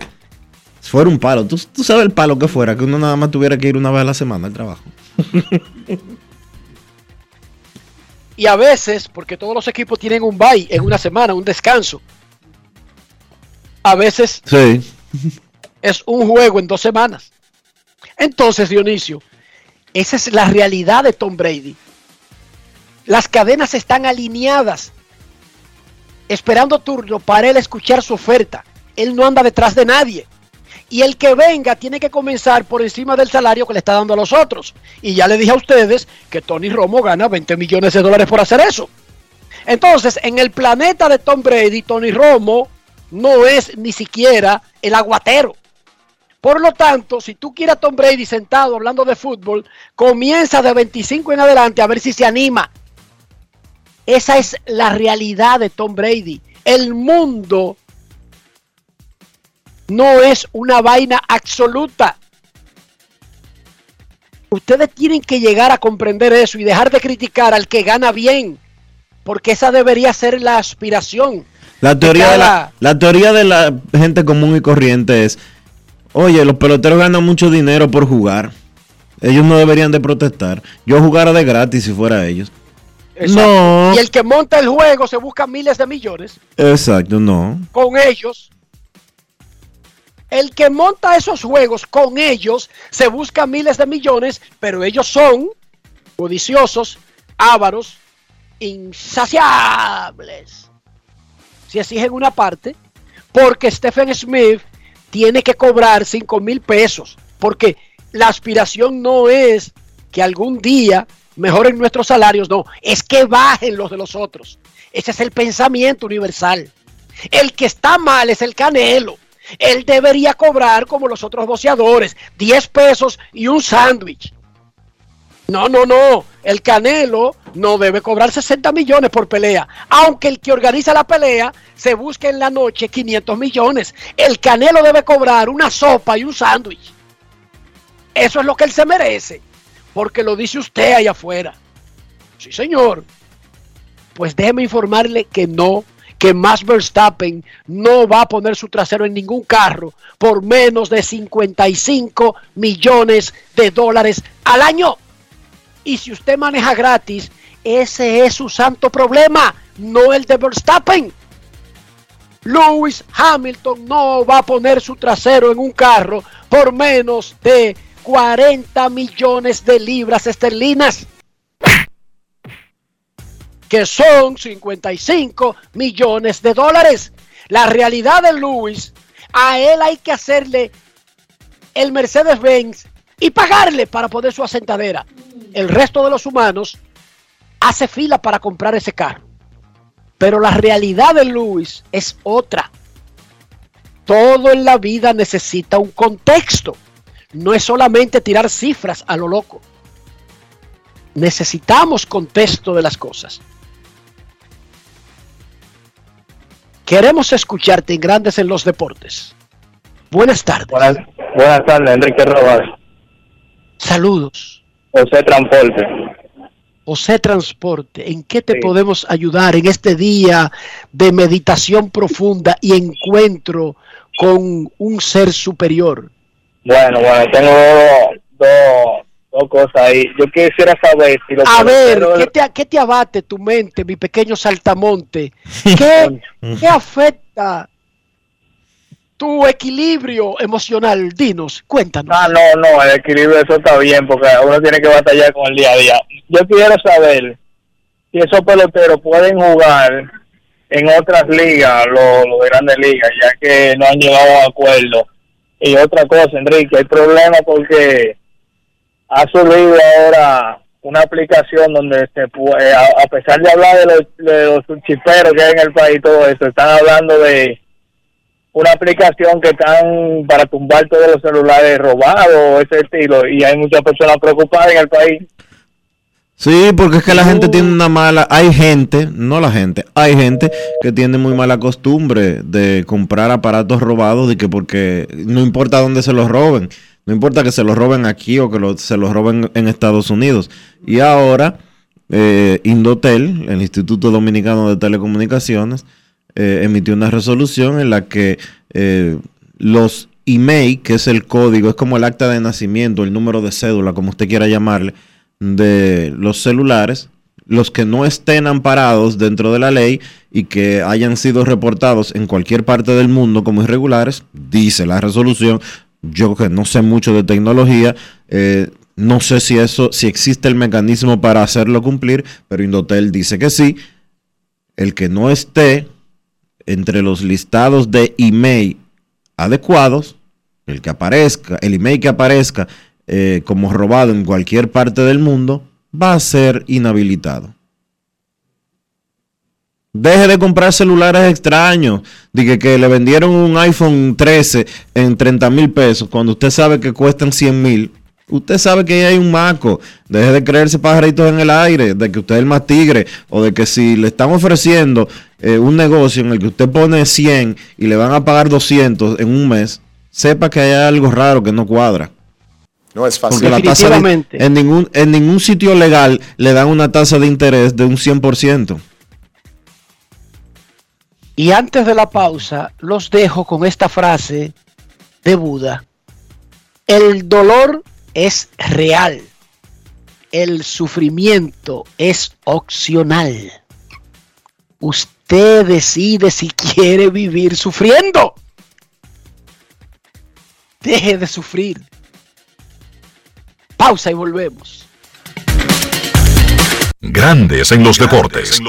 Fuera un palo. ¿Tú, tú sabes el palo que fuera. Que uno nada más tuviera que ir una vez a la semana al trabajo. Y a veces, porque todos los equipos tienen un bye en una semana, un descanso. A veces Sí. es un juego en dos semanas. Entonces, Dionisio, esa es la realidad de Tom Brady. Las cadenas están alineadas, esperando turno para él escuchar su oferta. Él no anda detrás de nadie. Y el que venga tiene que comenzar por encima del salario que le está dando a los otros. Y ya le dije a ustedes que Tony Romo gana 20 millones de dólares por hacer eso. Entonces, en el planeta de Tom Brady, Tony Romo no es ni siquiera el aguatero. Por lo tanto, si tú quieres a Tom Brady sentado hablando de fútbol, comienza de 25 en adelante a ver si se anima. Esa es la realidad de Tom Brady. El mundo no es una vaina absoluta. Ustedes tienen que llegar a comprender eso y dejar de criticar al que gana bien, porque esa debería ser la aspiración. La teoría, de la, cada- la teoría de la gente común y corriente es, oye, los peloteros ganan mucho dinero por jugar. Ellos no deberían de protestar. Yo jugara de gratis si fuera ellos. Exacto. No. Y el que monta el juego se busca miles de millones Exacto, no. con ellos. El que monta esos juegos con ellos se busca miles de millones, pero ellos son codiciosos, ávaros, insaciables. Si exigen una parte, porque Stephen Smith tiene que cobrar 5 mil pesos, porque la aspiración no es que algún día mejoren nuestros salarios, no, es que bajen los de los otros. Ese es el pensamiento universal. El que está mal es el Canelo. Él debería cobrar como los otros boxeadores, 10 pesos y un sándwich. No, no, no. El Canelo no debe cobrar 60 millones por pelea. Aunque el que organiza la pelea se busque en la noche 500 millones. El Canelo debe cobrar una sopa y un sándwich. Eso es lo que él se merece. Porque lo dice usted allá afuera. Sí, señor. Pues déjeme informarle que no, que Max Verstappen no va a poner su trasero en ningún carro por menos de 55 millones de dólares al año. Y si usted maneja gratis, ese es su santo problema, no el de Verstappen. Lewis Hamilton no va a poner su trasero en un carro por menos de 40 millones de libras esterlinas que son 55 millones de dólares. La realidad de Lewis, a él hay que hacerle el Mercedes-Benz y pagarle para poner su asentadera. El resto de los humanos hace fila para comprar ese carro. Pero la realidad de Lewis es otra. Todo en la vida necesita un contexto. No es solamente tirar cifras a lo loco. Necesitamos contexto de las cosas. Queremos escucharte en Grandes en los Deportes. Buenas tardes. Buenas, buenas tardes, Enrique Rojas. Saludos. José Transporte. José Transporte, ¿en qué te podemos ayudar en este día de meditación profunda y encuentro con un ser superior? Bueno, bueno, tengo dos, dos, cosas ahí. Yo quisiera saber si los A ver, ¿qué te, qué te abate tu mente, mi pequeño saltamonte? ¿Qué, qué afecta tu equilibrio emocional? Dinos, cuéntanos. Ah, no, no, el equilibrio eso está bien porque uno tiene que batallar con el día a día. Yo quiero saber si esos peloteros pueden jugar en otras ligas, los los de grandes ligas, ya que no han llegado a acuerdo. Y otra cosa, Enrique, hay problema porque ha surgido ahora una aplicación donde se puede, a, a pesar de hablar de los, de los chiperos que hay en el país y todo eso, están hablando de una aplicación que están para tumbar todos los celulares robados, ese estilo, y hay muchas personas preocupadas en el país. Sí, porque es que la gente tiene una mala, hay gente, no la gente, hay gente que tiene muy mala costumbre de comprar aparatos robados de que porque no importa dónde se los roben, no importa que se los roben aquí o que se los roben en Estados Unidos. Y ahora eh, Indotel, el Instituto Dominicano de Telecomunicaciones, eh, emitió una resolución en la que eh, los email, que es el código, es como el acta de nacimiento, el número de cédula, como usted quiera llamarle, de los celulares, los que no estén amparados dentro de la ley y que hayan sido reportados en cualquier parte del mundo como irregulares, dice la resolución. Yo que no sé mucho de tecnología, eh, no sé si eso, si existe el mecanismo para hacerlo cumplir, pero Indotel dice que sí. El que no esté entre los listados de email adecuados, el que aparezca, el email que aparezca eh, como robado en cualquier parte del mundo, va a ser inhabilitado. Deje de comprar celulares extraños. Dije que le vendieron un iPhone 13 en 30 mil pesos cuando usted sabe que cuestan 100 mil. Usted sabe que ahí hay un maco. Deje de creerse pajaritos en el aire, de que usted es el más tigre, o de que si le están ofreciendo eh, un negocio en el que usted pone 100 y le van a pagar 200 en un mes, sepa que hay algo raro que no cuadra. No es fácil. Porque la tasa de- en, ningún, en ningún sitio legal le dan una tasa de interés de un 100%. Y antes de la pausa, los dejo con esta frase de Buda. El dolor es real. El sufrimiento es opcional. Usted decide si quiere vivir sufriendo. Deje de sufrir. Pausa y volvemos. Grandes en los deportes.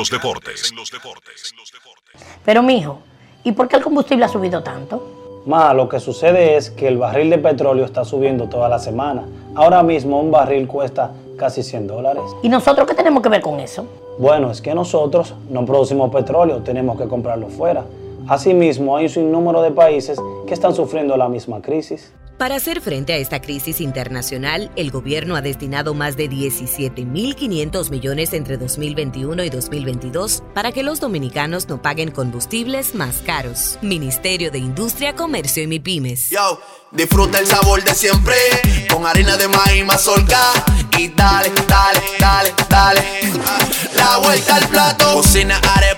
Pero mijo, ¿y por qué el combustible ha subido tanto? Ma, lo que sucede es que el barril de petróleo está subiendo toda la semana. Ahora mismo un barril cuesta casi 100 dólares. ¿Y nosotros qué tenemos que ver con eso? Bueno, es que nosotros no producimos petróleo, tenemos que comprarlo fuera. Asimismo, hay un sinnúmero de países que están sufriendo la misma crisis. Para hacer frente a esta crisis internacional, el gobierno ha destinado más de 17.500 millones entre 2021 y 2022 para que los dominicanos no paguen combustibles más caros. Ministerio de Industria, Comercio y MIPIMES. Yo, disfruta el sabor de siempre con harina de maíz mazorca y dale, dale, dale, dale. La vuelta al plato, cocina arepa,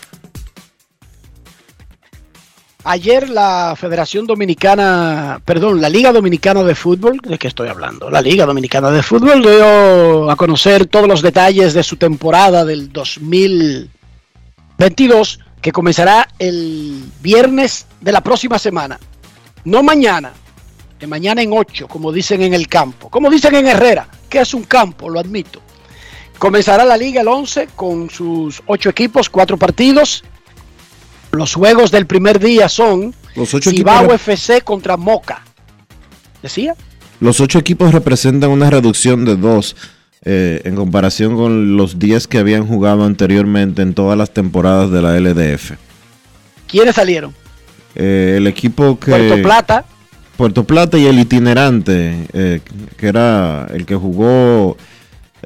Ayer la Federación Dominicana, perdón, la Liga Dominicana de Fútbol, ¿de qué estoy hablando? La Liga Dominicana de Fútbol dio a conocer todos los detalles de su temporada del 2022, que comenzará el viernes de la próxima semana. No mañana, de mañana en 8, como dicen en el campo. Como dicen en Herrera, que es un campo, lo admito. Comenzará la liga el 11 con sus 8 equipos, 4 partidos. Los juegos del primer día son Los ocho Cibao FC contra Moca. ¿Decía? Los ocho equipos representan una reducción de dos eh, en comparación con los 10 que habían jugado anteriormente en todas las temporadas de la LDF. ¿Quiénes salieron? Eh, el equipo que... Puerto Plata, Puerto Plata y el itinerante, eh, que era el que jugó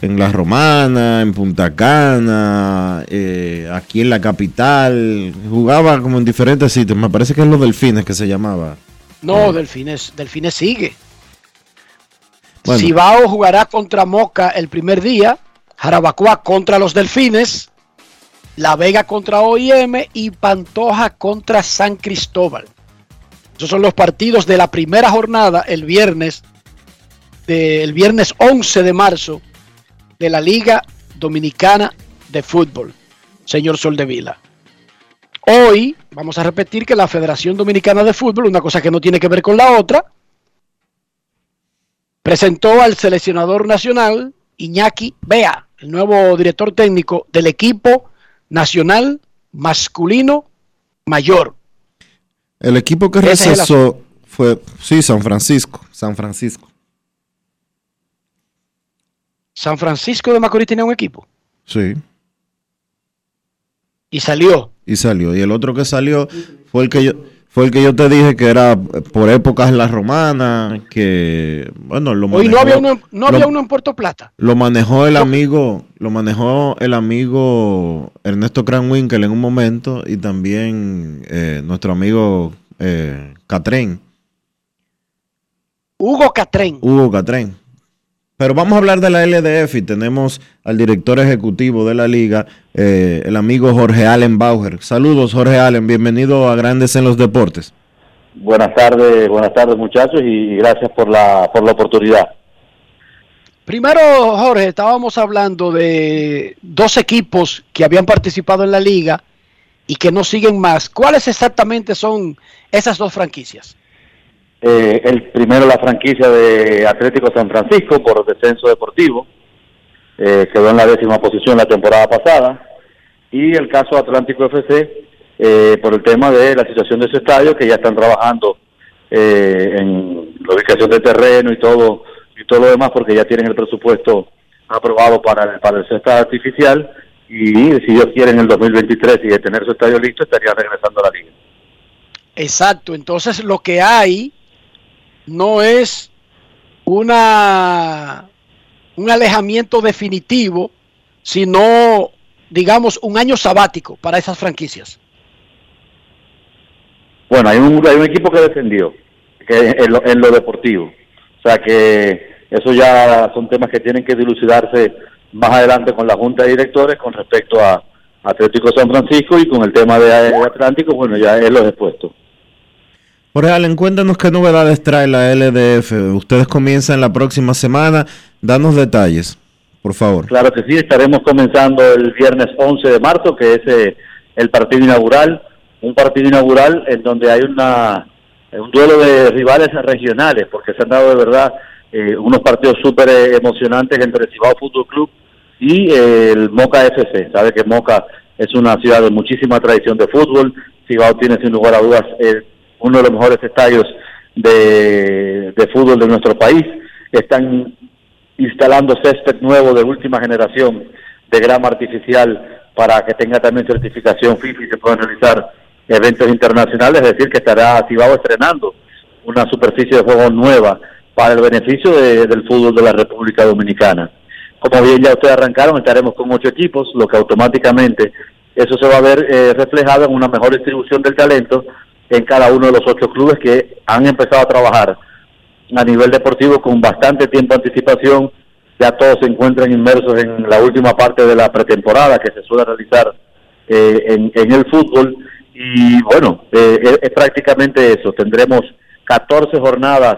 en La Romana, en Punta Cana, eh, aquí en la capital, jugaba como en diferentes sitios, me parece que es los Delfines que se llamaba. no, Delfines, Delfines sigue. Bueno. Cibao jugará contra Moca el primer día, Jarabacoa contra los Delfines, La Vega contra OIM y Pantoja contra San Cristóbal. Esos son los partidos de la primera jornada el viernes, del viernes 11 de marzo de la Liga Dominicana de Fútbol, señor Soldevila. Hoy vamos a repetir que la Federación Dominicana de Fútbol, una cosa que no tiene que ver con la otra, presentó al seleccionador nacional Iñaki Bea, el nuevo director técnico del equipo nacional masculino mayor. El equipo que recesó fue, sí, San Francisco, San Francisco. San Francisco de Macorís tenía un equipo Sí, y salió. y salió. Y el otro que salió fue el que yo, fue el que yo te dije que era por épocas la romana, que bueno, lo Hoy no manejó- había uno, en- no lo- había uno en Puerto Plata. Lo manejó el amigo, lo manejó el amigo Ernesto Cranwinkel en un momento y también eh, nuestro amigo eh, Catrén. Hugo Catrén. Hugo Catrén. Pero vamos a hablar de la LDF y tenemos al director ejecutivo de la liga, eh, el amigo Jorge Allen Bauer. Saludos Jorge Allen, bienvenido a Grandes en los Deportes. Buenas tardes, buenas tardes muchachos y gracias por la, por la oportunidad. Primero, Jorge, estábamos hablando de dos equipos que habían participado en la liga y que no siguen más. ¿Cuáles exactamente son esas dos franquicias? Eh, el primero la franquicia de Atlético San Francisco por descenso deportivo, eh, quedó en la décima posición la temporada pasada, y el caso Atlántico FC eh, por el tema de la situación de su estadio, que ya están trabajando eh, en la ubicación de terreno y todo y todo lo demás, porque ya tienen el presupuesto aprobado para el, para el césped artificial, y si ellos quieren en el 2023 y de tener su estadio listo, estarían regresando a la liga. Exacto, entonces lo que hay no es una un alejamiento definitivo, sino digamos un año sabático para esas franquicias. Bueno, hay un, hay un equipo que descendió, que en lo, en lo deportivo. O sea que eso ya son temas que tienen que dilucidarse más adelante con la Junta de Directores con respecto a Atlético San Francisco y con el tema de, Atlántico, bueno, ya es lo expuesto. Allen, cuéntanos qué novedades trae la LDF. Ustedes comienzan la próxima semana. Danos detalles, por favor. Claro que sí, estaremos comenzando el viernes 11 de marzo, que es eh, el partido inaugural. Un partido inaugural en donde hay una un duelo de rivales regionales, porque se han dado de verdad eh, unos partidos súper eh, emocionantes entre el Cibao Fútbol Club y eh, el Moca FC. Sabe que Moca es una ciudad de muchísima tradición de fútbol. Cibao tiene sin lugar a dudas eh, uno de los mejores estadios de, fútbol de nuestro país. Están instalando césped nuevo de última generación de grama artificial para que tenga también certificación FIFA y se puedan realizar eventos internacionales, es decir, que estará Cibao estrenando una superficie de juego nueva para el beneficio de- del fútbol de la República Dominicana. Como bien ya ustedes arrancaron, estaremos con ocho equipos, lo que automáticamente eso se va a ver eh, reflejado en una mejor distribución del talento en cada uno de los ocho clubes que han empezado a trabajar a nivel deportivo con bastante tiempo de anticipación. Ya todos se encuentran inmersos en la última parte de la pretemporada que se suele realizar eh, en, el fútbol. Y bueno, eh, es, es prácticamente eso. Tendremos 14 jornadas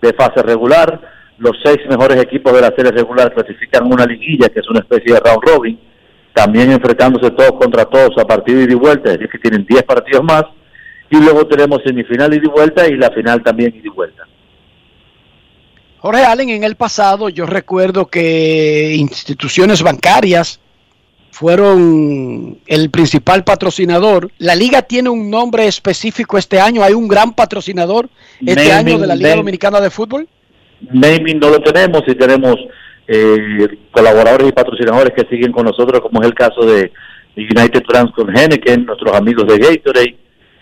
de fase regular. Los seis mejores equipos de la serie regular clasifican una liguilla, que es una especie de round robin. También enfrentándose todos contra todos a partido y vuelta, es decir, que tienen 10 partidos más. Y luego tenemos semifinal ida y vuelta y la final también ida y vuelta. Jorge Allen, en el pasado yo recuerdo que instituciones bancarias fueron el principal patrocinador. La liga tiene un nombre específico este año. Hay un gran patrocinador este Naming- año de la Liga name- Dominicana de Fútbol. naming no lo tenemos y tenemos eh, colaboradores y patrocinadores que siguen con nosotros, como es el caso de United Trans con Henneken, nuestros amigos de Gatorade,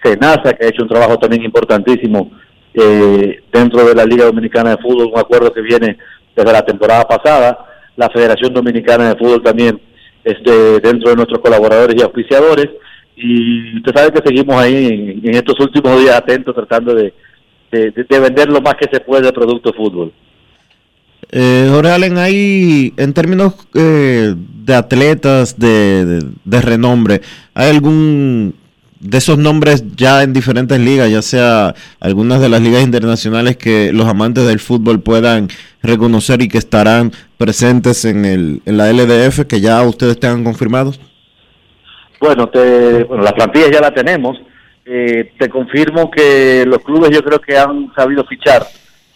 Senasa, que ha hecho un trabajo también importantísimo eh, dentro de la Liga Dominicana de Fútbol, un acuerdo que viene desde la temporada pasada, la Federación Dominicana de Fútbol también este, dentro de nuestros colaboradores y auspiciadores, y usted sabe que seguimos ahí en, estos últimos días atentos tratando de, de, de- de vender lo más que se puede de producto fútbol. Eh, Jorge hay, en términos eh, de atletas de, de- de renombre, ¿hay algún de esos nombres ya en diferentes ligas, ya sea algunas de las ligas internacionales que los amantes del fútbol puedan reconocer y que estarán presentes en, el, en la LDF, que ya ustedes tengan confirmados? Bueno, te, bueno, la plantilla ya la tenemos. Eh, te confirmo que los clubes yo creo que han sabido fichar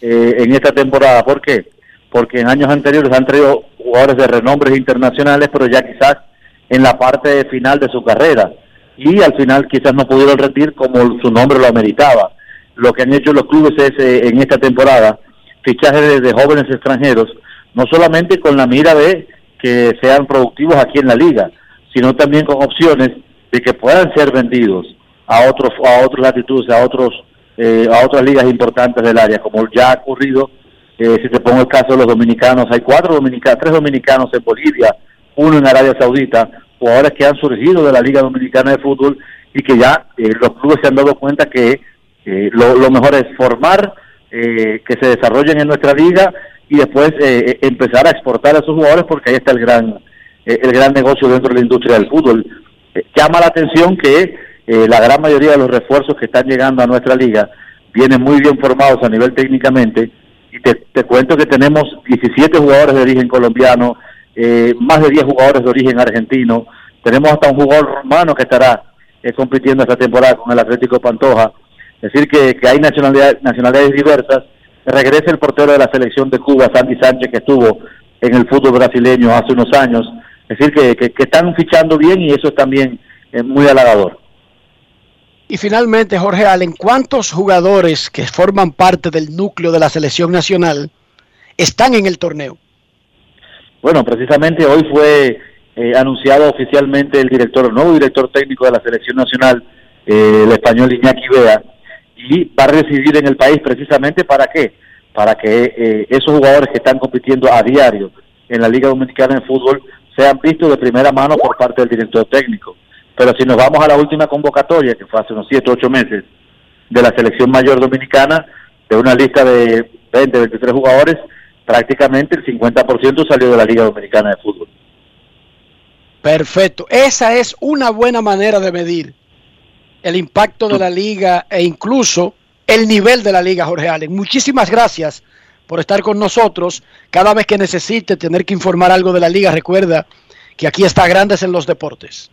eh, en esta temporada. ¿Por qué? Porque en años anteriores han traído jugadores de renombres internacionales, pero ya quizás en la parte final de su carrera. Y al final quizás no pudieron rendir como su nombre lo ameritaba. Lo que han hecho los clubes es eh, en esta temporada fichajes de, jóvenes extranjeros, no solamente con la mira de que sean productivos aquí en la liga, sino también con opciones de que puedan ser vendidos a otros a otras latitudes, a otros eh, a otras ligas importantes del área, como ya ha ocurrido. eh, si te pongo el caso de los dominicanos, hay cuatro dominicanos, tres dominicanos en Bolivia, uno en Arabia Saudita, jugadores que han surgido de la Liga Dominicana de Fútbol y que ya eh, los clubes se han dado cuenta que Eh, lo, lo mejor es formar, eh, que se desarrollen en nuestra liga y después eh, empezar a exportar a esos jugadores porque ahí está el gran eh, el gran negocio dentro de la industria del fútbol. Eh, llama la atención que eh, la gran mayoría de los refuerzos que están llegando a nuestra liga vienen muy bien formados a nivel técnicamente y te, te cuento que tenemos 17 jugadores de origen colombiano, eh, más de 10 jugadores de origen argentino, tenemos hasta un jugador romano que estará eh, compitiendo esta temporada con el Atlético Pantoja, es decir que, que hay nacionalidades, nacionalidades diversas, regresa el portero de la selección de Cuba, Sandy Sánchez, que estuvo en el fútbol brasileño hace unos años, es decir que, que, que están fichando bien y eso es también eh, muy halagador. Y finalmente, Jorge Allen, ¿cuántos jugadores que forman parte del núcleo de la selección nacional están en el torneo? Bueno, precisamente hoy fue eh, anunciado oficialmente el director, el nuevo director técnico de la selección nacional, eh, el español Iñaki Bea, y va a residir en el país precisamente para qué? Para que eh, esos jugadores que están compitiendo a diario en la Liga Dominicana de Fútbol sean vistos de primera mano por parte del director técnico. Pero si nos vamos a la última convocatoria, que fue hace unos 7 o 8 meses, de la selección mayor dominicana, de una lista de 20, 23 jugadores, prácticamente el 50% salió de la Liga Dominicana de Fútbol. Perfecto. Esa es una buena manera de medir el impacto de la liga e incluso el nivel de la liga, Jorge Allen. Muchísimas gracias por estar con nosotros. Cada vez que necesite tener que informar algo de la liga, recuerda que aquí está Grandes en los Deportes.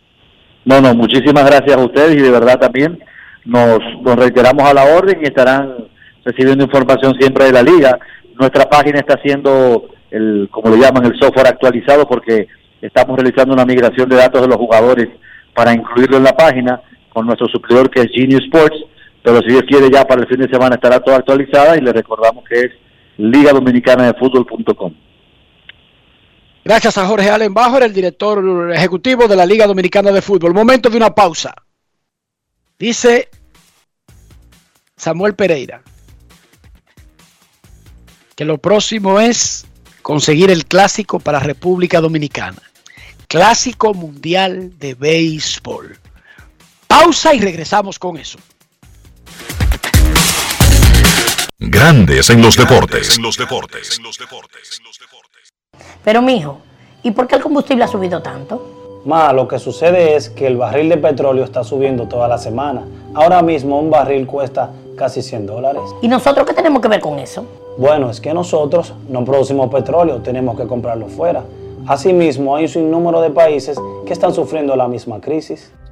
No, no, muchísimas gracias a ustedes y de verdad también nos, nos reiteramos a la orden y estarán recibiendo información siempre de la liga. Nuestra página está haciendo el, como le llaman, el software actualizado porque estamos realizando una migración de datos de los jugadores para incluirlo en la página con nuestro suplidor que es Genius Sports, pero si Dios quiere ya para el fin de semana estará toda actualizada y le recordamos que es Liga Dominicana de Fútbol.com. Gracias a Jorge Allen Bajo, el director ejecutivo de la Liga Dominicana de Fútbol. Momento de una pausa. Dice Samuel Pereira que lo próximo es conseguir el clásico para República Dominicana. Clásico Mundial de Béisbol. Pausa y regresamos con eso. Grandes en los deportes. Pero mijo, ¿y por qué el combustible ha subido tanto? Ma, lo que sucede es que el barril de petróleo está subiendo toda la semana. Ahora mismo un barril cuesta casi 100 dólares. ¿Y nosotros qué tenemos que ver con eso? Bueno, es que nosotros no producimos petróleo, tenemos que comprarlo fuera. Asimismo, hay un sinnúmero de países que están sufriendo la misma crisis.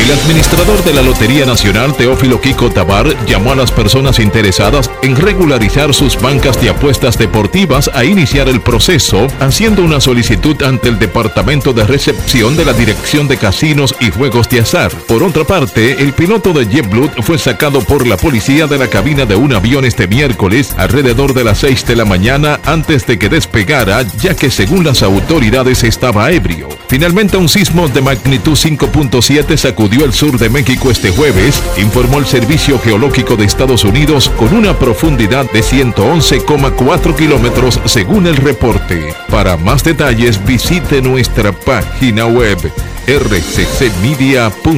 El administrador de la Lotería Nacional, Teófilo Kiko Tabar, llamó a las personas interesadas en regularizar sus bancas de apuestas deportivas a iniciar el proceso, haciendo una solicitud ante el Departamento de Recepción de la Dirección de Casinos y Juegos de Azar. Por otra parte, el piloto de JetBlue fue sacado por la policía de la cabina de un avión este miércoles alrededor de las 6 de la mañana antes de que despegara, ya que según las autoridades estaba ebrio. Finalmente, un sismo de magnitud 5.7 sacudió el sur de México este jueves, informó el Servicio Geológico de Estados Unidos con una profundidad de 111,4 kilómetros según el reporte. Para más detalles visite nuestra página web rccmedia.com.do.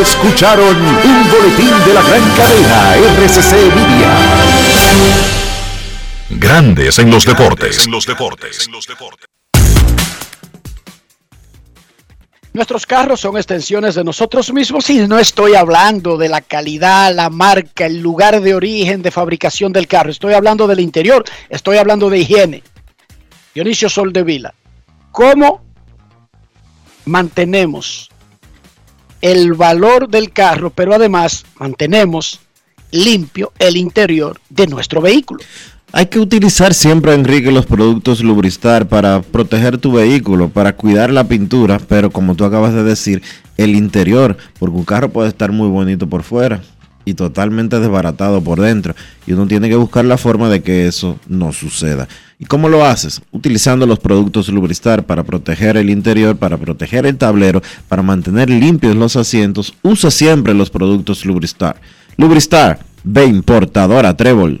Escucharon un boletín de la gran cadena RCC Media. Grandes en los deportes. Nuestros carros son extensiones de nosotros mismos y no estoy hablando de la calidad, la marca, el lugar de origen de fabricación del carro. Estoy hablando del interior, estoy hablando de higiene. Dionisio Soldevila, ¿cómo mantenemos el valor del carro, pero además mantenemos limpio el interior de nuestro vehículo? Hay que utilizar siempre, Enrique, los productos Lubristar para proteger tu vehículo, para cuidar la pintura, pero como tú acabas de decir, el interior, porque un carro puede estar muy bonito por fuera y totalmente desbaratado por dentro. Y uno tiene que buscar la forma de que eso no suceda. ¿Y cómo lo haces? Utilizando los productos Lubristar para proteger el interior, para proteger el tablero, para mantener limpios los asientos. Usa siempre los productos Lubristar. Lubristar, de importadora Trébol.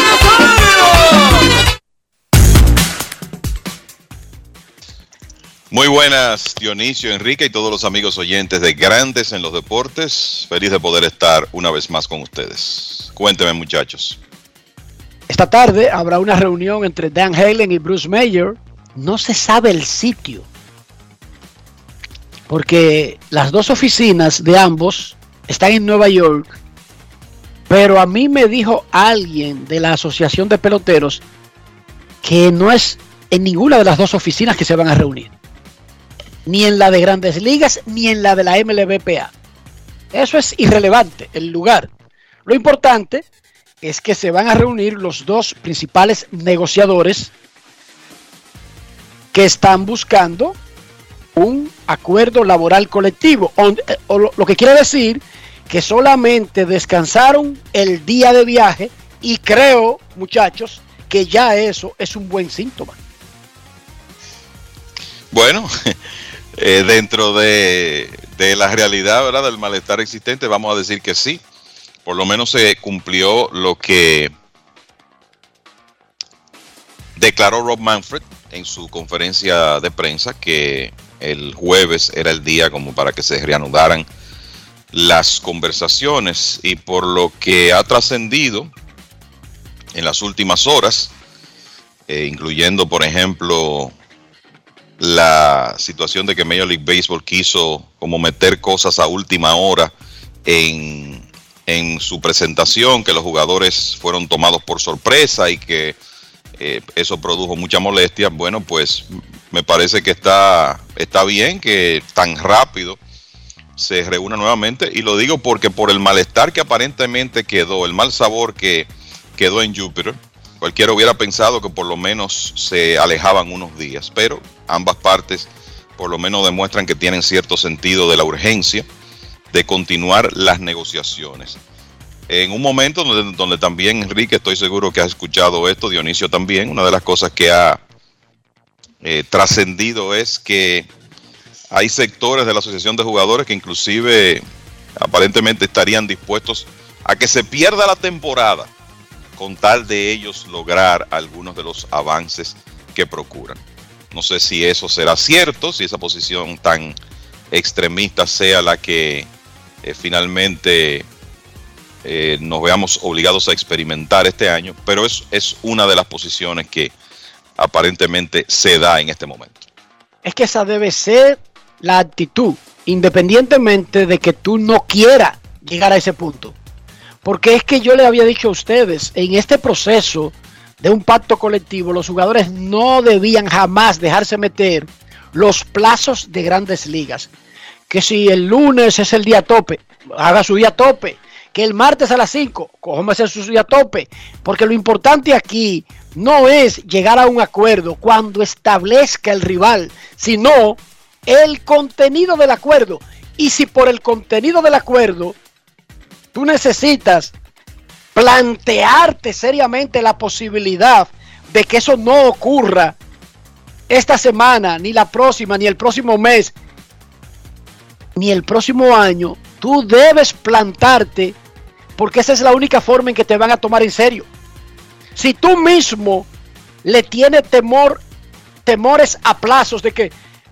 Muy buenas, Dionisio, Enrique y todos los amigos oyentes de Grandes en los Deportes. Feliz de poder estar una vez más con ustedes. Cuénteme, muchachos. Esta tarde habrá una reunión entre Dan Halen y Bruce Mayer. No se sabe el sitio. Porque las dos oficinas de ambos están en Nueva York. Pero a mí me dijo alguien de la Asociación de Peloteros que no es en ninguna de las dos oficinas que se van a reunir ni en la de grandes ligas, ni en la de la MLBPA. Eso es irrelevante, el lugar. Lo importante es que se van a reunir los dos principales negociadores que están buscando un acuerdo laboral colectivo. Lo, lo que quiere decir que solamente descansaron el día de viaje y creo, muchachos, que ya eso es un buen síntoma. Bueno, eh, dentro de, de, la realidad, ¿verdad? Del malestar existente, vamos a decir que sí. Por lo menos se cumplió lo que declaró Rob Manfred en su conferencia de prensa, que el jueves era el día como para que se reanudaran las conversaciones y por lo que ha trascendido en las últimas horas, eh, incluyendo, por ejemplo, la situación de que Major League Baseball quiso como meter cosas a última hora en, en su presentación, que los jugadores fueron tomados por sorpresa y que eh, eso produjo mucha molestia. Bueno, pues me parece que está, está bien que tan rápido se reúna nuevamente y lo digo porque por el malestar que aparentemente quedó, el mal sabor que quedó en Júpiter, cualquiera hubiera pensado que por lo menos se alejaban unos días, pero ambas partes por lo menos demuestran que tienen cierto sentido de la urgencia de continuar las negociaciones. En un momento donde, también Enrique, estoy seguro que has escuchado esto, Dionisio también, una de las cosas que ha eh, trascendido es que hay sectores de la Asociación de Jugadores que inclusive aparentemente estarían dispuestos a que se pierda la temporada con tal de ellos lograr algunos de los avances que procuran. No sé si eso será cierto, si esa posición tan extremista sea la que eh, finalmente eh, nos veamos obligados a experimentar este año, pero es, es una de las posiciones que aparentemente se da en este momento. Es que esa debe ser la actitud, independientemente de que tú no quieras llegar a ese punto. Porque es que yo le había dicho a ustedes, en este proceso de un pacto colectivo, los jugadores no debían jamás dejarse meter los plazos de grandes ligas. Que si el lunes es el día tope, haga su día tope. Que el martes a las 5, cójame su día tope. Porque lo importante aquí no es llegar a un acuerdo cuando establezca el rival, sino el contenido del acuerdo. Y si por el contenido del acuerdo tú necesitas plantearte seriamente la posibilidad de que eso no ocurra esta semana, ni la próxima, ni el próximo mes, ni el próximo año, tú debes plantarte porque esa es la única forma en que te van a tomar en serio. Si tú mismo le tienes temor, temores a plazos de que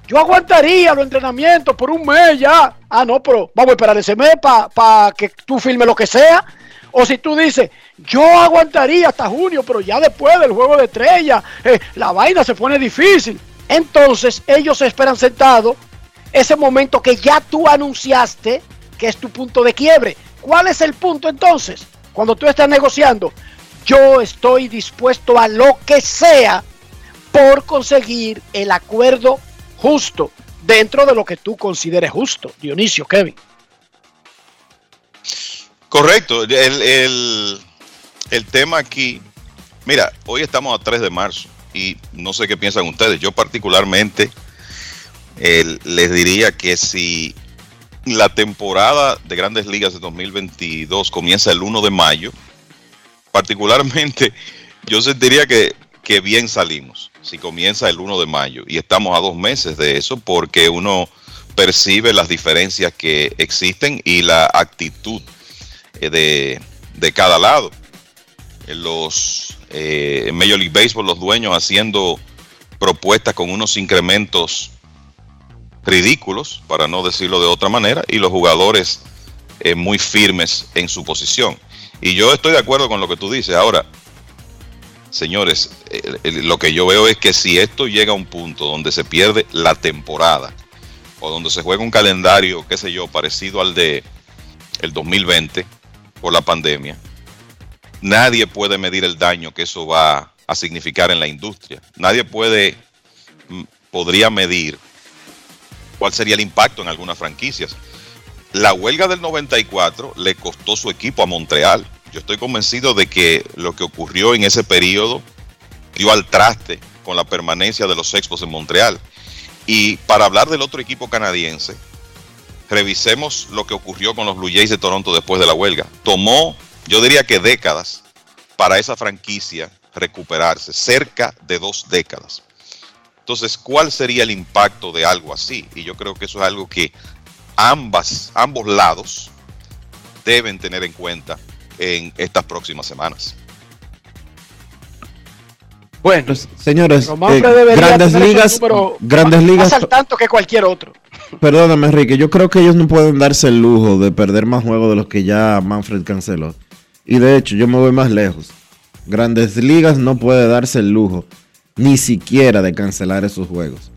yo aguantaría los entrenamientos por un mes ya. Ah, no, pero vamos a esperar ese mes para que tú firmes lo que sea. O si tú dices, yo aguantaría hasta junio, pero ya después del juego de estrella, eh, la vaina se pone difícil. Entonces ellos esperan sentados ese momento que ya tú anunciaste que es tu punto de quiebre. ¿Cuál es el punto entonces? Cuando tú estás negociando, yo estoy dispuesto a lo que sea por conseguir el acuerdo justo dentro de lo que tú consideres justo. Dionisio, Kevin. Correcto. El, el, tema aquí, mira, hoy estamos a 3 de marzo y no sé qué piensan ustedes. Yo particularmente eh, les diría que si la temporada de grandes ligas de 2022 comienza el 1 de mayo, particularmente yo sentiría que, que bien salimos si comienza el 1 de mayo y estamos a dos meses de eso porque uno percibe las diferencias que existen y la actitud eh, de, de cada lado. En los eh, Major League Baseball, los dueños haciendo propuestas con unos incrementos ridículos, para no decirlo de otra manera, y los jugadores eh, muy firmes en su posición. Y yo estoy de acuerdo con lo que tú dices. Ahora, señores, lo que yo veo es que si esto llega a un punto donde se pierde la temporada, o donde se juega un calendario, qué sé yo, parecido al de el 2020 por la pandemia, nadie puede medir el daño que eso va a significar en la industria. Nadie puede, mm, podría medir cuál sería el impacto en algunas franquicias. La huelga del 94 le costó su equipo a Montreal. Yo estoy convencido de que lo que ocurrió en ese periodo dio al traste con la permanencia de los Expos en Montreal. Y para hablar del otro equipo canadiense, revisemos lo que ocurrió con los Blue Jays de Toronto después de la huelga. Tomó, yo diría que décadas, para esa franquicia recuperarse, cerca de dos décadas. Entonces, ¿cuál sería el impacto de algo así? Y yo creo que eso es algo que ambas, ambos lados deben tener en cuenta en estas próximas semanas. Bueno, pues, señores, eh, grandes ligas, grandes ligas, más al tanto que cualquier otro. Perdóname, Enrique, yo creo que ellos no pueden darse el lujo de perder más juegos de los que ya Manfred canceló. Y de hecho, yo me voy más lejos. Grandes ligas no puede darse el lujo ni siquiera de cancelar esos juegos.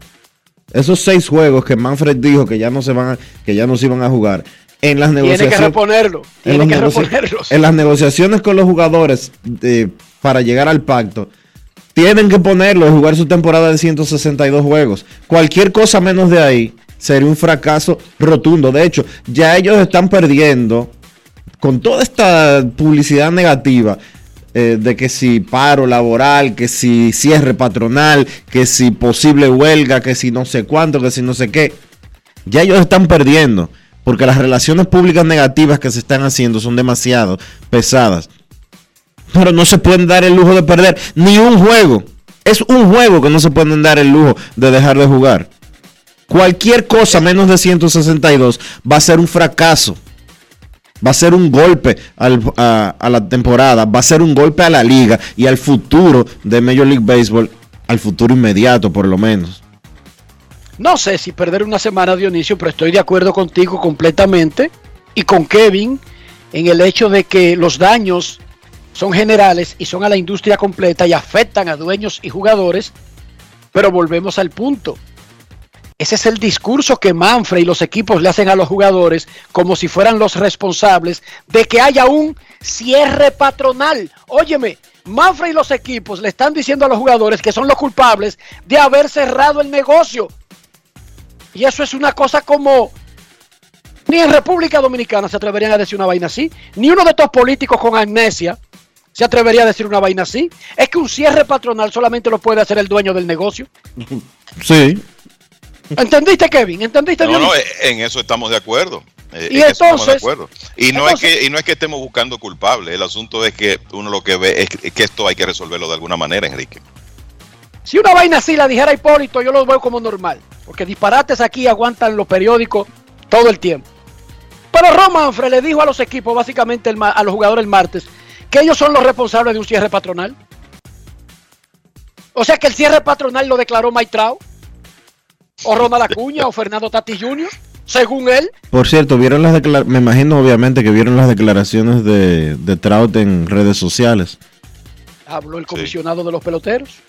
Esos seis juegos que Manfred dijo que ya no se van a, que ya no se iban a jugar en las negociaciones. Tiene que reponerlo. Tiene que reponerlos. En las negociaciones con los jugadores eh, para llegar al pacto tienen que ponerlo y jugar su temporada de 162 juegos. Cualquier cosa menos de ahí sería un fracaso rotundo. De hecho, ya ellos están perdiendo con toda esta publicidad negativa. Eh, de que si paro laboral, que si cierre patronal, que si posible huelga, que si no sé cuánto, que si no sé qué. Ya ellos están perdiendo, porque las relaciones públicas negativas que se están haciendo son demasiado pesadas. Pero no se pueden dar el lujo de perder ni un juego. Es un juego que no se pueden dar el lujo de dejar de jugar. Cualquier cosa menos de 162 va a ser un fracaso. Va a ser un golpe a, a, la temporada, va a ser un golpe a la liga y al futuro de Major League Baseball, al futuro inmediato por lo menos. No sé si perder una semana, Dionisio, pero estoy de acuerdo contigo completamente y con Kevin en el hecho de que los daños son generales y son a la industria completa y afectan a dueños y jugadores, pero volvemos al punto. Ese es el discurso que Manfred y los equipos le hacen a los jugadores como si fueran los responsables de que haya un cierre patronal. Óyeme, Manfred y los equipos le están diciendo a los jugadores que son los culpables de haber cerrado el negocio. Y eso es una cosa como... Ni en República Dominicana se atreverían a decir una vaina así. Ni uno de estos políticos con amnesia se atrevería a decir una vaina así. Es que un cierre patronal solamente lo puede hacer el dueño del negocio. Sí. ¿Entendiste, Kevin? ¿Entendiste? No, no, en eso estamos de acuerdo. Eh, y entonces, Y no es que y no es que estemos buscando culpables. El asunto es que uno lo que ve es que esto hay que resolverlo de alguna manera, Enrique. Si una vaina así la dijera Hipólito, yo lo veo como normal, porque disparates aquí aguantan los periódicos todo el tiempo. Pero Romanfre le dijo a los equipos, básicamente a los jugadores el martes, que ellos son los responsables de un cierre patronal. O sea que el cierre patronal lo declaró Trout, o Ronald Acuña, o Fernando Tati Jr., según él. Por cierto, vieron las me imagino obviamente que vieron las declaraciones de, de Trout en redes sociales. Habló el comisionado de los peloteros.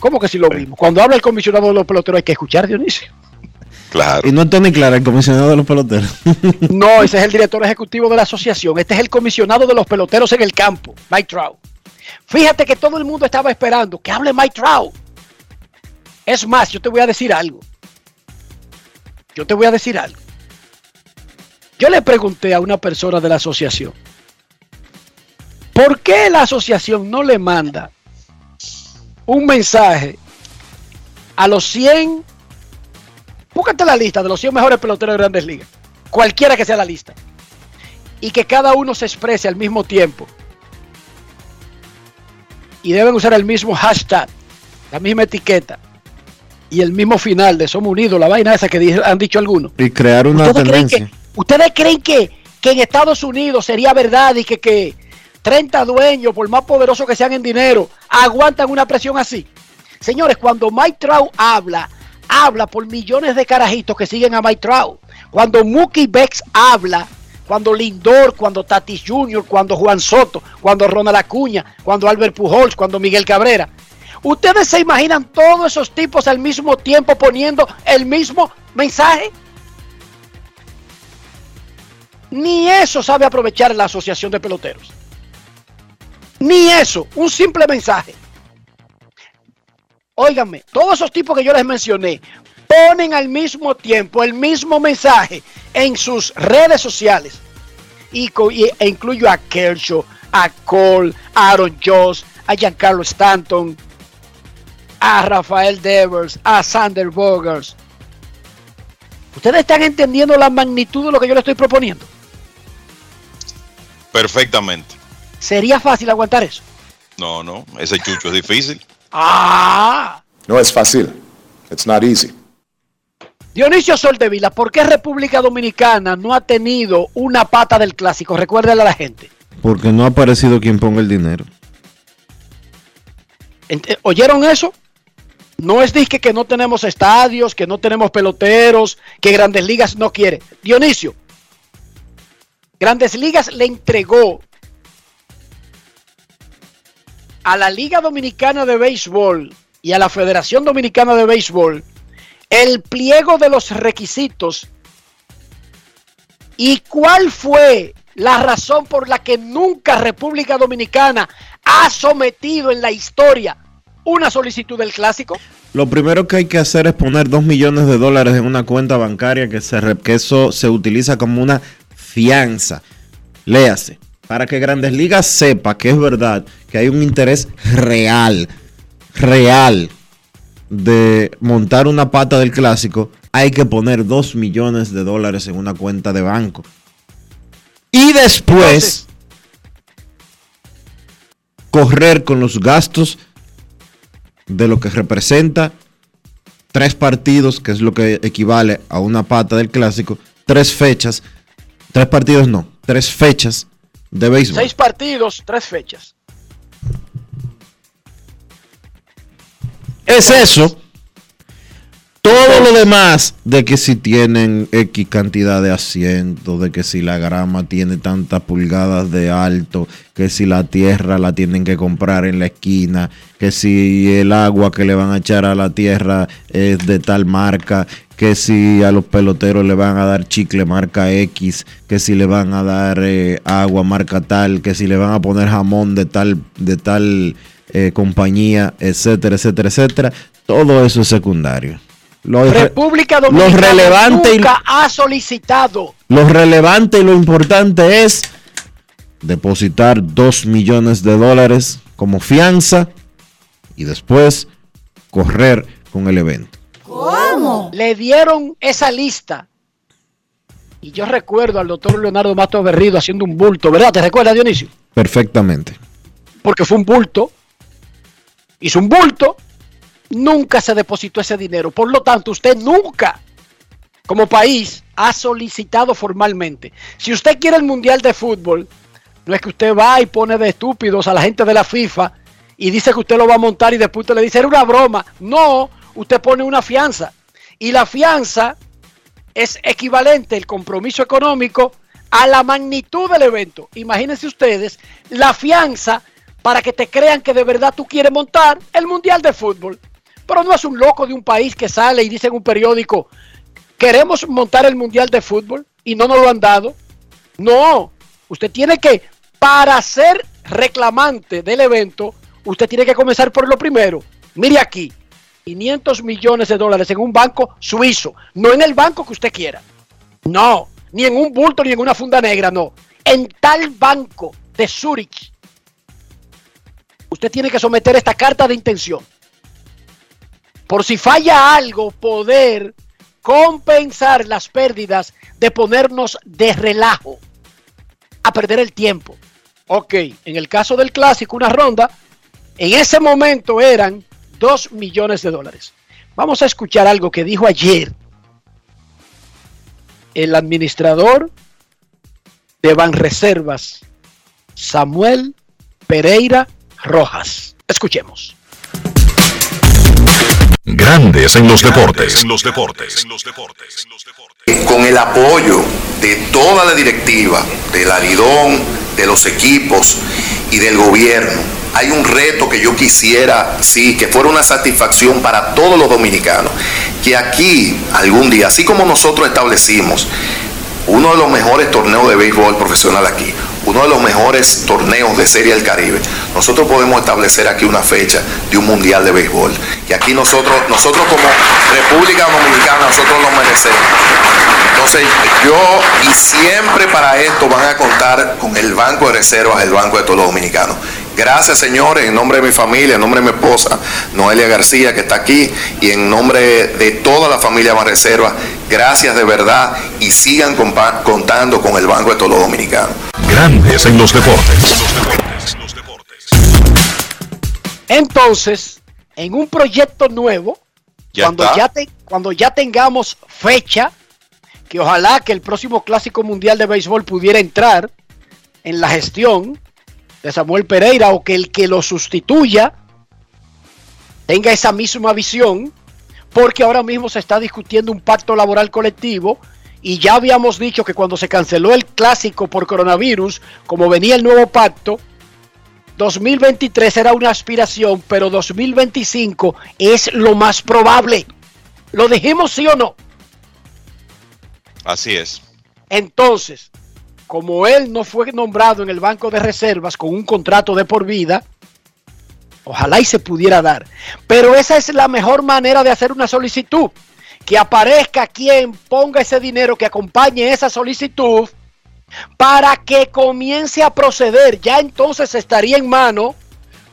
¿Cómo que si lo vimos? Cuando habla el comisionado de los peloteros hay que escuchar, Dionisio. Claro. Y no es Tony Clara, el comisionado de los peloteros. No, ese es el director ejecutivo de la asociación. Este es el comisionado de los peloteros en el campo, Mike Trout. Fíjate que todo el mundo estaba esperando que hable Mike Trout. Es más, yo te voy a decir algo. Yo te voy a decir algo. Yo le pregunté a una persona de la asociación, ¿por qué la asociación no le manda un mensaje a los 100, búscate la lista de los 100 mejores peloteros de grandes ligas, cualquiera que sea la lista, y que cada uno se exprese al mismo tiempo? Y deben usar el mismo hashtag, la misma etiqueta y el mismo final de Somos Unidos, la vaina esa que han dicho algunos. Y crear una ¿Ustedes creen tendencia. que, ¿Ustedes creen que, que en Estados Unidos sería verdad y que, que 30 dueños, por más poderosos que sean en dinero, aguantan una presión así? Señores, cuando Mike Trout habla, habla por millones de carajitos que siguen a Mike Trout. Cuando Mookie Becks habla, cuando Lindor, cuando Tatis Jr., cuando Juan Soto, cuando Ronald Acuña, cuando Albert Pujols, cuando Miguel Cabrera. ¿Ustedes se imaginan todos esos tipos al mismo tiempo poniendo el mismo mensaje? Ni eso sabe aprovechar la Asociación de Peloteros. Ni eso, un simple mensaje. Óiganme, todos esos tipos que yo les mencioné ponen al mismo tiempo el mismo mensaje en sus redes sociales. Y, e incluyo a Kershaw, a Cole, a Aaron Joss, a Giancarlo Stanton, a Rafael Devers, a Sander Bogers. ¿Ustedes están entendiendo la magnitud de lo que yo les estoy proponiendo? Perfectamente. ¿Sería fácil aguantar eso? No, no, ese chucho es difícil. ¡Ah! No es fácil. It's not easy. Dionisio Soldevila, ¿por qué República Dominicana no ha tenido una pata del clásico? Recuérdale a la gente. Porque no ha aparecido quien ponga el dinero. Ent- ¿Oyeron eso? No es disque que no tenemos estadios, que no tenemos peloteros, que Grandes Ligas no quiere. Dionisio, Grandes Ligas le entregó a la Liga Dominicana de Béisbol y a la Federación Dominicana de Béisbol el pliego de los requisitos y cuál fue la razón por la que nunca República Dominicana ha sometido en la historia una solicitud del clásico. Lo primero que hay que hacer es poner 2 millones de dólares en una cuenta bancaria que, se, que eso se utiliza como una fianza. Léase, para que Grandes Ligas sepa que es verdad que hay un interés real, real de montar una pata del clásico, hay que poner 2 millones de dólares en una cuenta de banco. Y después correr con los gastos de lo que representa tres partidos, que es lo que equivale a una pata del clásico, tres fechas, tres partidos no, tres fechas de béisbol. Seis partidos, tres fechas. Es eso. Todo lo demás de que si tienen X cantidad de asientos, de que si la grama tiene tantas pulgadas de alto, que si la tierra la tienen que comprar en la esquina, que si el agua que le van a echar a la tierra es de tal marca, que si a los peloteros le van a dar chicle marca X, que si le van a dar eh, agua marca tal, que si le van a poner jamón de tal, de tal eh, compañía, etcétera, etcétera, etcétera. Todo eso es secundario. Lo, re- República lo Dominicana relevante y nunca ha solicitado lo relevante y lo importante es depositar 2 millones de dólares como fianza y después correr con el evento. ¿Cómo? Le dieron esa lista. Y yo recuerdo al doctor Leonardo Matos Berrido haciendo un bulto, ¿verdad? ¿Te recuerdas, Dionisio? Perfectamente. Porque fue un bulto. Hizo un bulto. Nunca se depositó ese dinero. Por lo tanto, usted nunca, como país, ha solicitado formalmente. Si usted quiere el Mundial de Fútbol, no es que usted va y pone de estúpidos a la gente de la FIFA y dice que usted lo va a montar y después usted le dice, era una broma. No, usted pone una fianza. Y la fianza es equivalente, el compromiso económico, a la magnitud del evento. Imagínense ustedes la fianza para que te crean que de verdad tú quieres montar el Mundial de Fútbol. Pero no es un loco de un país que sale y dice en un periódico, queremos montar el Mundial de Fútbol y no nos lo han dado. No, usted tiene que, para ser reclamante del evento, usted tiene que comenzar por lo primero. Mire aquí, 500 millones de dólares en un banco suizo, no en el banco que usted quiera. No, ni en un bulto ni en una funda negra, no. En tal banco de Zurich, usted tiene que someter esta carta de intención. Por si falla algo, poder compensar las pérdidas de ponernos de relajo a perder el tiempo. Ok, en el caso del clásico, una ronda, en ese momento eran 2 millones de dólares. Vamos a escuchar algo que dijo ayer el administrador de Banreservas, Samuel Pereira Rojas. Escuchemos. Grandes en los deportes. En los deportes. Con el apoyo de toda la directiva, del Aridón, de los equipos y del gobierno, hay un reto que yo quisiera, sí, que fuera una satisfacción para todos los dominicanos, que aquí algún día, así como nosotros establecimos uno de los mejores torneos de béisbol profesional aquí, uno de los mejores torneos de Serie del Caribe, nosotros podemos establecer aquí una fecha de un mundial de béisbol. Y aquí nosotros, nosotros como República Dominicana, nosotros lo merecemos. Entonces yo y siempre para esto van a contar con el Banco de Reservas, el Banco de todos los dominicanos. Gracias señores, en nombre de mi familia, en nombre de mi esposa, Noelia García, que está aquí, y en nombre de toda la familia Banreserva, gracias de verdad y sigan contando con el Banco de todos los dominicanos. Grandes en los deportes. Entonces, en un proyecto nuevo, Ya cuando, está. ya te- cuando ya tengamos fecha, que ojalá que el próximo Clásico Mundial de Béisbol pudiera entrar en la gestión de Samuel Pereira o que el que lo sustituya tenga esa misma visión, porque ahora mismo se está discutiendo un pacto laboral colectivo y ya habíamos dicho que cuando se canceló el clásico por coronavirus, como venía el nuevo pacto, 2023 era una aspiración, pero 2025 es lo más probable. ¿Lo dijimos sí o no? Así es. Entonces, como él no fue nombrado en el Banco de Reservas con un contrato de por vida, ojalá y se pudiera dar. Pero esa es la mejor manera de hacer una solicitud. Que aparezca quien ponga ese dinero que acompañe esa solicitud para que comience a proceder. Ya entonces estaría en mano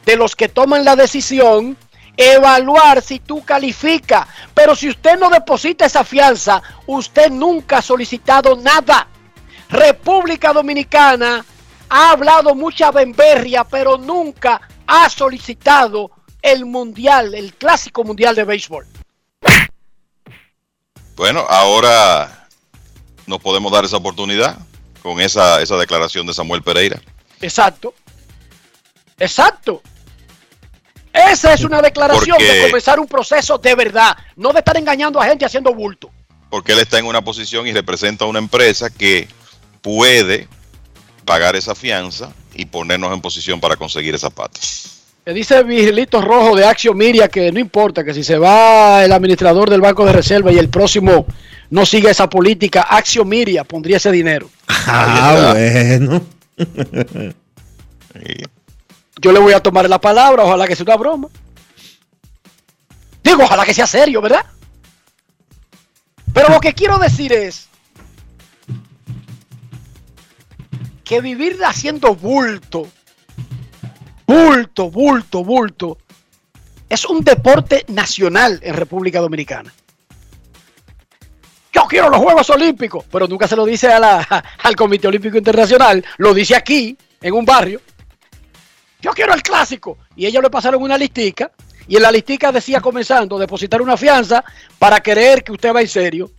de los que toman la decisión evaluar si tú califica. Pero si usted no deposita esa fianza, usted nunca ha solicitado nada. República Dominicana ha hablado mucha bemberria, pero nunca ha solicitado el mundial, el clásico mundial de béisbol. Bueno, ahora nos podemos dar esa oportunidad con esa, esa declaración de Samuel Pereira. Exacto. Exacto. Esa es una declaración Porque- de comenzar un proceso de verdad, no de estar engañando a gente haciendo bulto. Porque él está en una posición y representa a una empresa que puede pagar esa fianza y ponernos en posición para conseguir esa pata. Me dice Vigilito Rojo de Axio Miria que no importa, que si se va el administrador del Banco de Reserva y el próximo no sigue esa política, Axio Miria pondría ese dinero. Ah, bueno. Yo le voy a tomar la palabra, ojalá que sea una broma. Digo, ojalá que sea serio, ¿verdad? Pero lo que quiero decir es que vivir haciendo bulto, bulto, bulto, bulto, es un deporte nacional en República Dominicana. Yo quiero los Juegos Olímpicos, pero nunca se lo dice al Comité Olímpico Internacional, lo dice aquí, en un barrio. Yo quiero el clásico. Y ellos le pasaron una listica. Y en la listica decía comenzando, depositar una fianza para creer que usted va en serio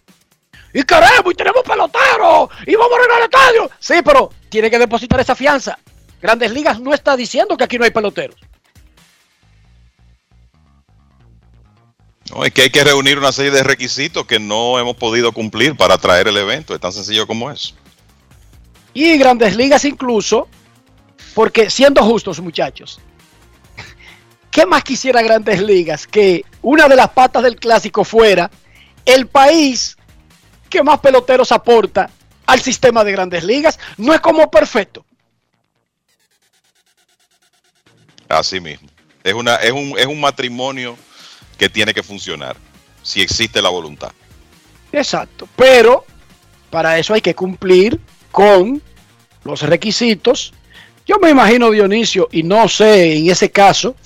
y queremos y tenemos peloteros y vamos a arreglar el estadio. Sí, pero tiene que depositar esa fianza. Grandes Ligas no está diciendo que aquí no hay peloteros. No, es que hay que reunir una serie de requisitos que no hemos podido cumplir para traer el evento. Es tan sencillo como es. Y Grandes Ligas incluso, porque siendo justos muchachos, ¿qué más quisiera Grandes Ligas que una de las patas del clásico fuera el país que más peloteros aporta al sistema de grandes ligas? No es como perfecto. Así mismo. Es, una, es, un, es un matrimonio que tiene que funcionar, si existe la voluntad. Exacto, pero para eso hay que cumplir con los requisitos. Yo me imagino Dionisio, y no sé en ese caso,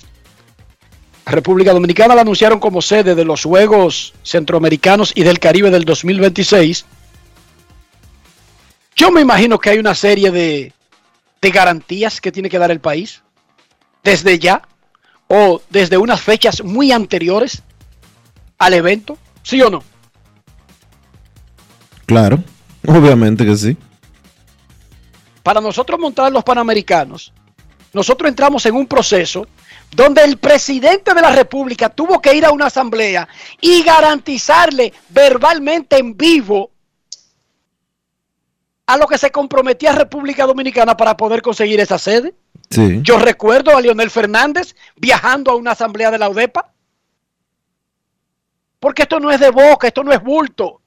República Dominicana la anunciaron como sede de los Juegos Centroamericanos y del Caribe del 2026. Yo me imagino que hay una serie de, de garantías que tiene que dar el país desde ya o desde unas fechas muy anteriores al evento, ¿sí o no? Claro, obviamente que sí. Para nosotros montar los Panamericanos, nosotros entramos en un proceso donde el presidente de la República tuvo que ir a una asamblea y garantizarle verbalmente en vivo a lo que se comprometía República Dominicana para poder conseguir esa sede. Sí. Yo recuerdo a Leonel Fernández viajando a una asamblea de la UDEPA. Porque esto no es de boca, esto no es bulto.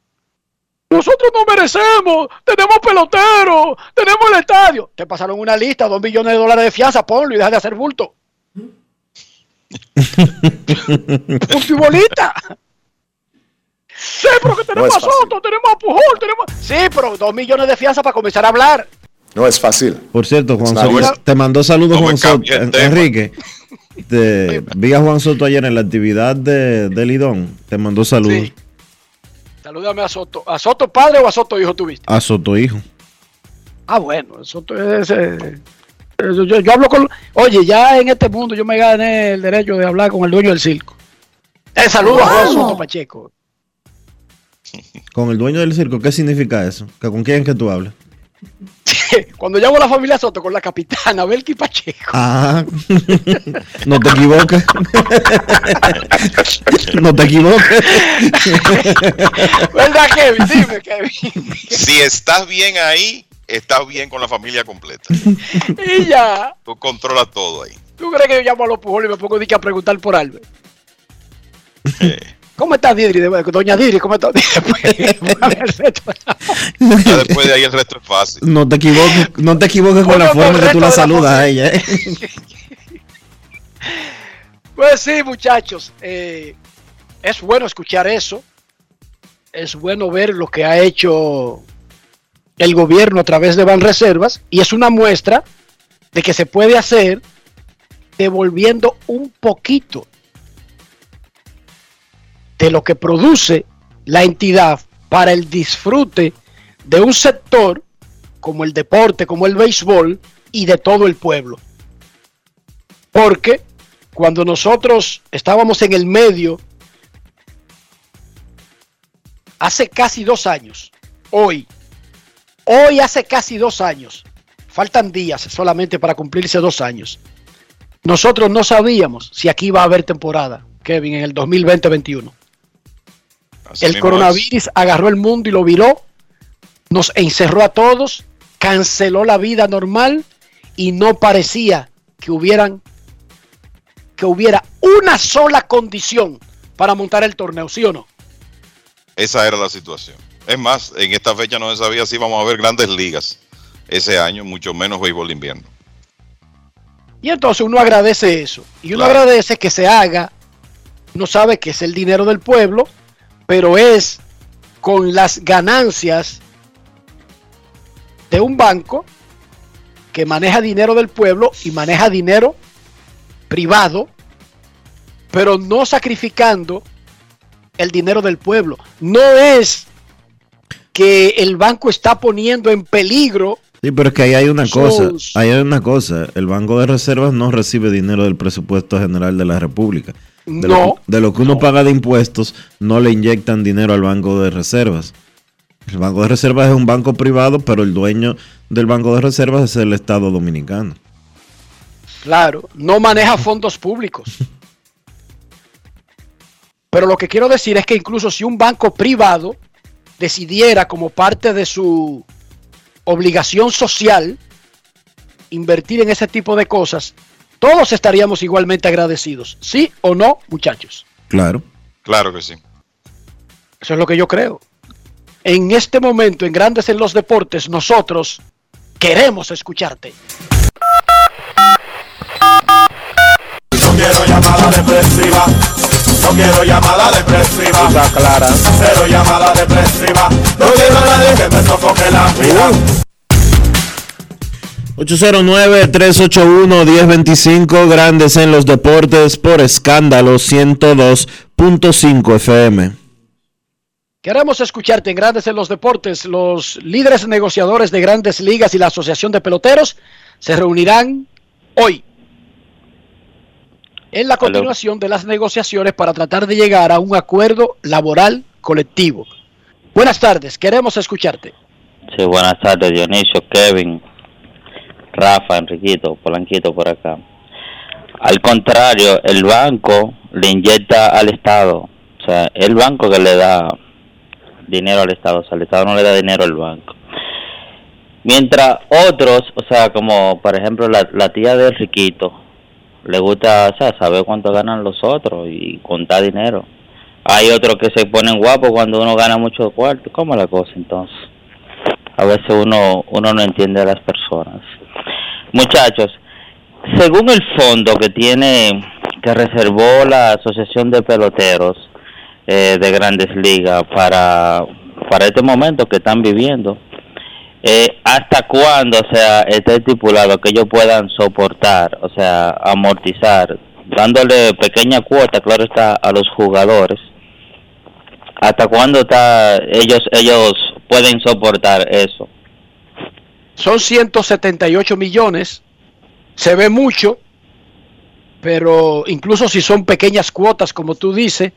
Nosotros no merecemos, tenemos peloteros, tenemos el estadio. Te pasaron una lista, dos millones de dólares de fianza, ponlo y deja de hacer bulto. Un futbolista. Sí, pero que tenemos No es a Soto, tenemos a Pujol, tenemos. Sí, pero dos millones de fianza para comenzar a hablar. No es fácil. Por cierto, Juan Soto, te mandó saludos No Juan Soto. Enrique, te, vi a Juan Soto ayer en la actividad de, de Lidón. Te mandó saludos Sí. Salúdame a Soto. ¿A Soto padre o a Soto hijo tuviste? a Soto Hijo. Ah, bueno, Soto es. eh, yo, yo- yo hablo con. Oye, ya en este mundo yo me gané el derecho de hablar con el dueño del circo. Eh, saludo a Juan Wow. Soto Pacheco. Con el dueño del circo, ¿qué significa eso? ¿Que ¿Con quién es que tú hablas? Cuando llamo a la familia Soto con la capitana Belki Pacheco. Ah, no te equivoques. no te equivoques. ¿Verdad, Kevin? Dime, Kevin. Si estás bien ahí, estás bien con la familia completa. y ya. Tú controlas todo ahí. ¿Tú crees que yo llamo a los pujoles y me pongo a preguntar por Albert? ¿Cómo está Didri? Doña Didri, ¿cómo está? Ya después de ahí el resto es fácil. No te equivoques, no te equivoques con la forma que tú la saludas a ella. ¿eh? Pues sí, muchachos. eh, es bueno escuchar eso. Es bueno ver lo que ha hecho el gobierno a través de Banreservas. Y es una muestra de que se puede hacer devolviendo un poquito de lo que produce la entidad para el disfrute de un sector como el deporte, como el béisbol y de todo el pueblo. Porque cuando nosotros estábamos en el medio, hace casi dos años, hoy, hoy hace casi dos años, faltan días solamente para cumplirse dos años, nosotros no sabíamos si aquí iba a haber temporada, Kevin, en el 2020-21. Así El coronavirus agarró el mundo y lo viró, nos encerró a todos, canceló la vida normal y no parecía que hubieran que hubiera una sola condición para montar el torneo, ¿sí o no? es. Esa era la situación. Es más, en esta fecha no se sabía si íbamos a ver grandes ligas ese año, mucho menos béisbol de invierno. Y entonces uno agradece eso. Y uno Claro. agradece que se haga. Uno sabe que es el dinero del pueblo, pero es con las ganancias de un banco que maneja dinero del pueblo y maneja dinero privado, pero no sacrificando el dinero del pueblo. No es que el banco está poniendo en peligro Sí, pero es que ahí hay una cosa, ahí hay una cosa, el Banco de Reservas no recibe dinero del presupuesto general de la República. De, No, lo, de lo que uno paga de impuestos, no le inyectan dinero al Banco de Reservas. El Banco de Reservas es un banco privado, pero el dueño del Banco de Reservas es el Estado Dominicano. Claro, no maneja fondos públicos. Pero lo que quiero decir es que incluso si un banco privado decidiera como parte de su obligación social invertir en ese tipo de cosas, todos estaríamos igualmente agradecidos. ¿Sí o no, muchachos? Claro. Claro que sí. Eso es lo que yo creo. En este momento, en Grandes en los Deportes, nosotros queremos escucharte. No quiero llamada. Quiero llamada depresiva. Está clara. Cero llamada depresiva. No quiero a nadie que me sofoque la vida. 809-381-1025, Grandes en los Deportes, por escándalo 102.5 FM. Queremos escucharte en Grandes en los Deportes. Los líderes negociadores de grandes ligas y la Asociación de Peloteros se reunirán hoy en la continuación de las negociaciones para tratar de llegar a un acuerdo laboral colectivo. Buenas tardes, queremos escucharte. Sí, buenas tardes, Dionisio, Kevin, Rafa, Enriquito, Polanquito por acá. Al contrario, el banco le inyecta al Estado. O sea, el banco que le da dinero al Estado. O sea, el Estado no le da dinero al banco. Mientras otros, o sea, como por ejemplo la, la tía de Enriquito, le gusta, o sea, saber cuánto ganan los otros y contar dinero. Hay otros que se ponen guapos cuando uno gana mucho cuarto. ¿Cómo la cosa entonces? A veces uno, uno no entiende a las personas. Muchachos, según el fondo que tiene, que reservó la Asociación de Peloteros eh, de Grandes Ligas para, para este momento que están viviendo, eh, ¿hasta cuándo, o sea, está estipulado que ellos puedan soportar, o sea, amortizar, dándole pequeña cuota, claro está, a los jugadores? ¿Hasta cuándo está ellos ellos pueden soportar eso? Son 178 millones, se ve mucho, pero incluso si son pequeñas cuotas, como tú dices,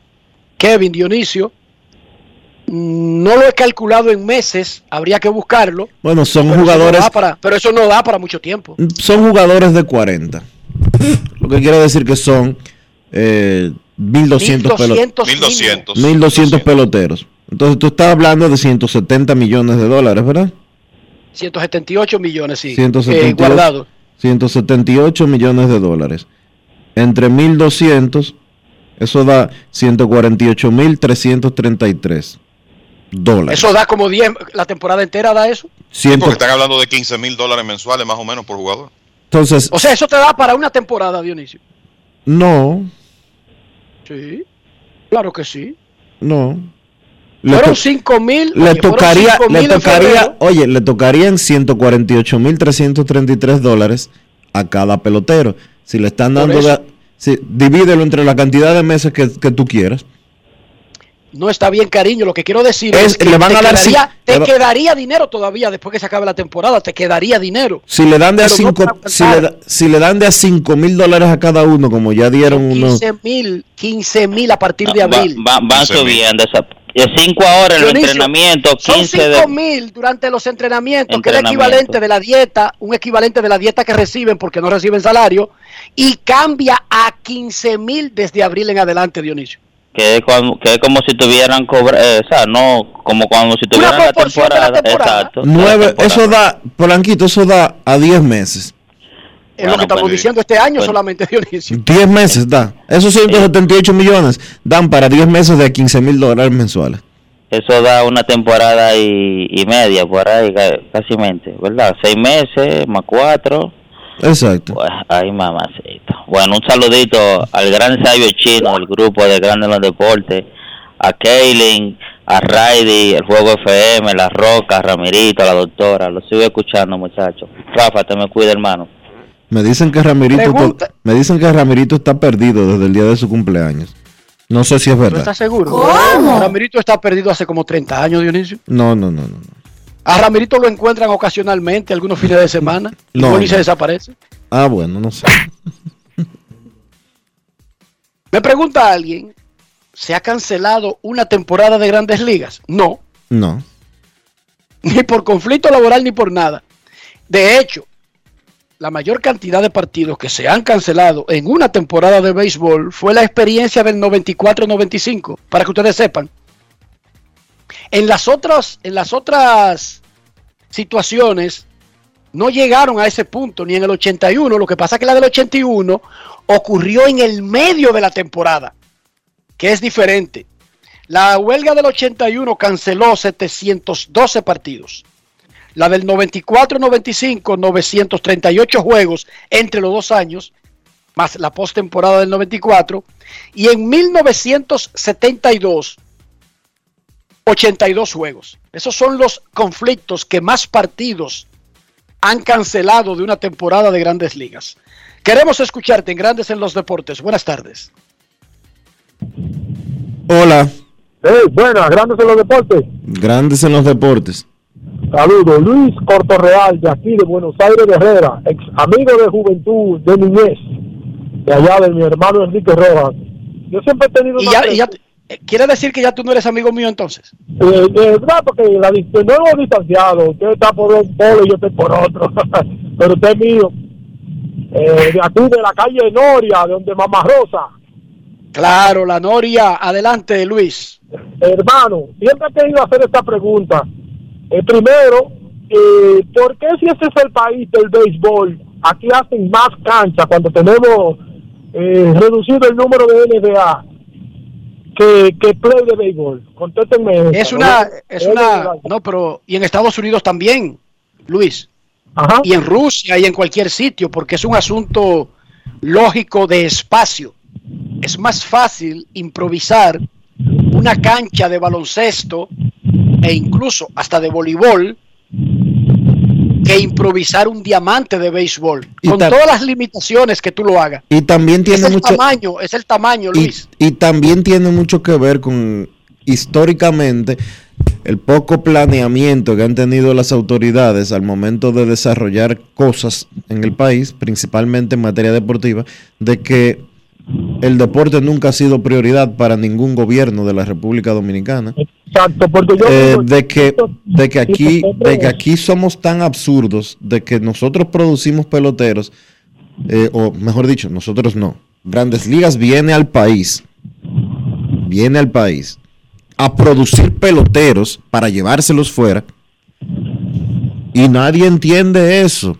Kevin Dionisio, no lo he calculado en meses, habría que buscarlo. Bueno, son pero eso no jugadores, para- pero eso no da para mucho tiempo. son jugadores de 40. Lo que quiere decir que son eh, 1200 pelo- 1200 1200 peloteros. Entonces tú estás hablando de 170 millones de dólares, ¿verdad? 178 millones, sí, 178, eh, guardados. 178 millones de dólares. Entre 1200, eso da 148.333 dólares. Eso da como 10, la temporada entera da eso. Ciento- Porque están hablando de 15 mil dólares mensuales más o menos por jugador. Entonces, O sea, eso te da para una temporada, Dionisio. no, Sí, claro que sí. no. Le, Fueron to- 5 mil. le tocaría, le tocaría, oye, le tocarían 148.333 dólares a cada pelotero. Si le están dando, de- si- divídelo entre la cantidad de meses que, que tú quieras. No está bien, cariño. Lo que quiero decir Es- es, que le van te, a dar quedaría, te le va- quedaría dinero todavía después que se acabe la temporada. Te quedaría dinero. Si le dan de a Pero no cinco, para si le, si le dan de a cinco mil dólares a cada uno, como ya dieron unos, 15 mil, 15 mil a partir de Va- abril. va- van subiendo. esa- de 5 ahora en el Dionisio, entrenamiento, Son 15 de... 5 mil durante los entrenamientos, que es el Entrenamiento. equivalente de la dieta, un equivalente de la dieta que reciben porque no reciben salario, y cambia a 15 mil desde abril en adelante, Dionisio. Que es, como, que es como si tuvieran cobra, eh, o sea, no como cuando si tuvieran la de la temporada, temporada. exacto. nueve, temporada. eso da, Polanquito, eso da a 10 meses. Es lo que estamos pues, diciendo este año pues, solamente, Dionisio. 10 meses da. Esos 178 millones dan para 10 meses de 15 mil dólares mensuales. Eso da una temporada y, y media por ahí, ca- casi mente, ¿verdad? Seis meses más cuatro. Exacto. Pues, ay, mamacita. Bueno, un saludito al gran sabio chino del grupo de Grandes los Deportes, a Kaylin, a Raidy, el Fuego FM, La Roca, Ramirito, la doctora. Lo sigo escuchando, muchachos. Rafa, te me cuida, hermano. Me dicen que Ramirito, me dicen que Ramirito está perdido desde el día de su cumpleaños. No sé si es ¿Tú verdad. estás seguro? ¿Cómo? Ramirito está perdido hace como 30 años, Dionisio. No, no, no, no. A Ramirito lo encuentran ocasionalmente, algunos fines de semana, y No, y se desaparece. Ah, bueno, no sé. Me pregunta alguien, ¿se ha cancelado una temporada de grandes ligas? No, No. ni por conflicto laboral ni por nada. De hecho, la mayor cantidad de partidos que se han cancelado en una temporada de béisbol fue la experiencia del 94-95, para que ustedes sepan. En las otras, en las otras situaciones no llegaron a ese punto, ni en el 81. Lo que pasa es que la del 81 ocurrió en el medio de la temporada, que es diferente. La huelga del 81 canceló 712 partidos. La del 94-95, 938 juegos entre los dos años, más la postemporada del 94. Y en 1972, 82 juegos. Esos son los conflictos que más partidos han cancelado de una temporada de grandes ligas. Queremos escucharte en Grandes en los Deportes. Buenas tardes. Hola, Hey, buenas, grandes en los deportes. grandes en los deportes. Saludos, Luis Cortorreal, de aquí de Buenos Aires de Herrera, ex amigo de juventud, de niñez, de allá de mi hermano Enrique Rojas. Yo siempre he tenido Y una ya, y ya- ¿Quiere decir que ya tú no eres amigo mío entonces? Eh, eh, verdad, porque la, no hemos distanciado. Usted está por un polo y yo estoy por otro. Pero usted es mío. Eh, de aquí, de la calle Noria, de donde Mamá Rosa. Claro, la Noria. Adelante, Luis. Hermano, siempre he querido hacer esta pregunta. Eh, primero, eh, ¿por qué si ese es el país del béisbol, aquí hacen más cancha cuando tenemos eh, reducido el número de NBA que, que play de béisbol? Contéstenme. Es una, ¿no? es una, no, pero y en Estados Unidos también, Luis. Y en Rusia y en cualquier sitio, porque es un asunto lógico de espacio. Es más fácil improvisar una cancha de baloncesto e incluso hasta de voleibol que improvisar un diamante de béisbol, Y con todas las limitaciones que tú lo hagas. Y también Es tiene el mucho tamaño, es el tamaño, y, Luis. y también tiene mucho que ver con históricamente el poco planeamiento que han tenido las autoridades al momento de desarrollar cosas en el país, principalmente en materia deportiva, de que el deporte nunca ha sido prioridad para ningún gobierno de la República Dominicana. Exacto, porque yo Eh, de que de que aquí de que aquí somos tan absurdos de que nosotros producimos peloteros eh, o mejor dicho nosotros no. Grandes Ligas viene al país viene al país a producir peloteros para llevárselos fuera. Y nadie entiende eso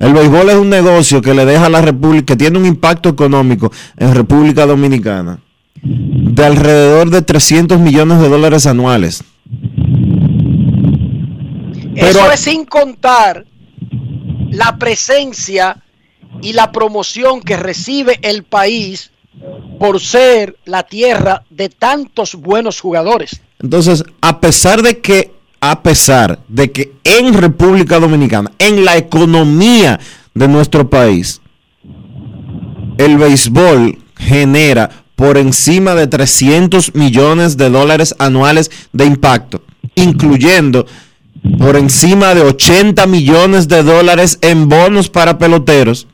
el béisbol es un negocio que le deja a la República que tiene un impacto económico en República Dominicana de alrededor de 300 millones de dólares anuales. Eso es sin contar la presencia y la promoción que recibe el país por ser la tierra de tantos buenos jugadores. Entonces, a pesar de que, a pesar de que en República Dominicana, en la economía de nuestro país, el béisbol genera por encima de 300 millones de dólares anuales de impacto, incluyendo por encima de 80 millones de dólares en bonos para peloteros.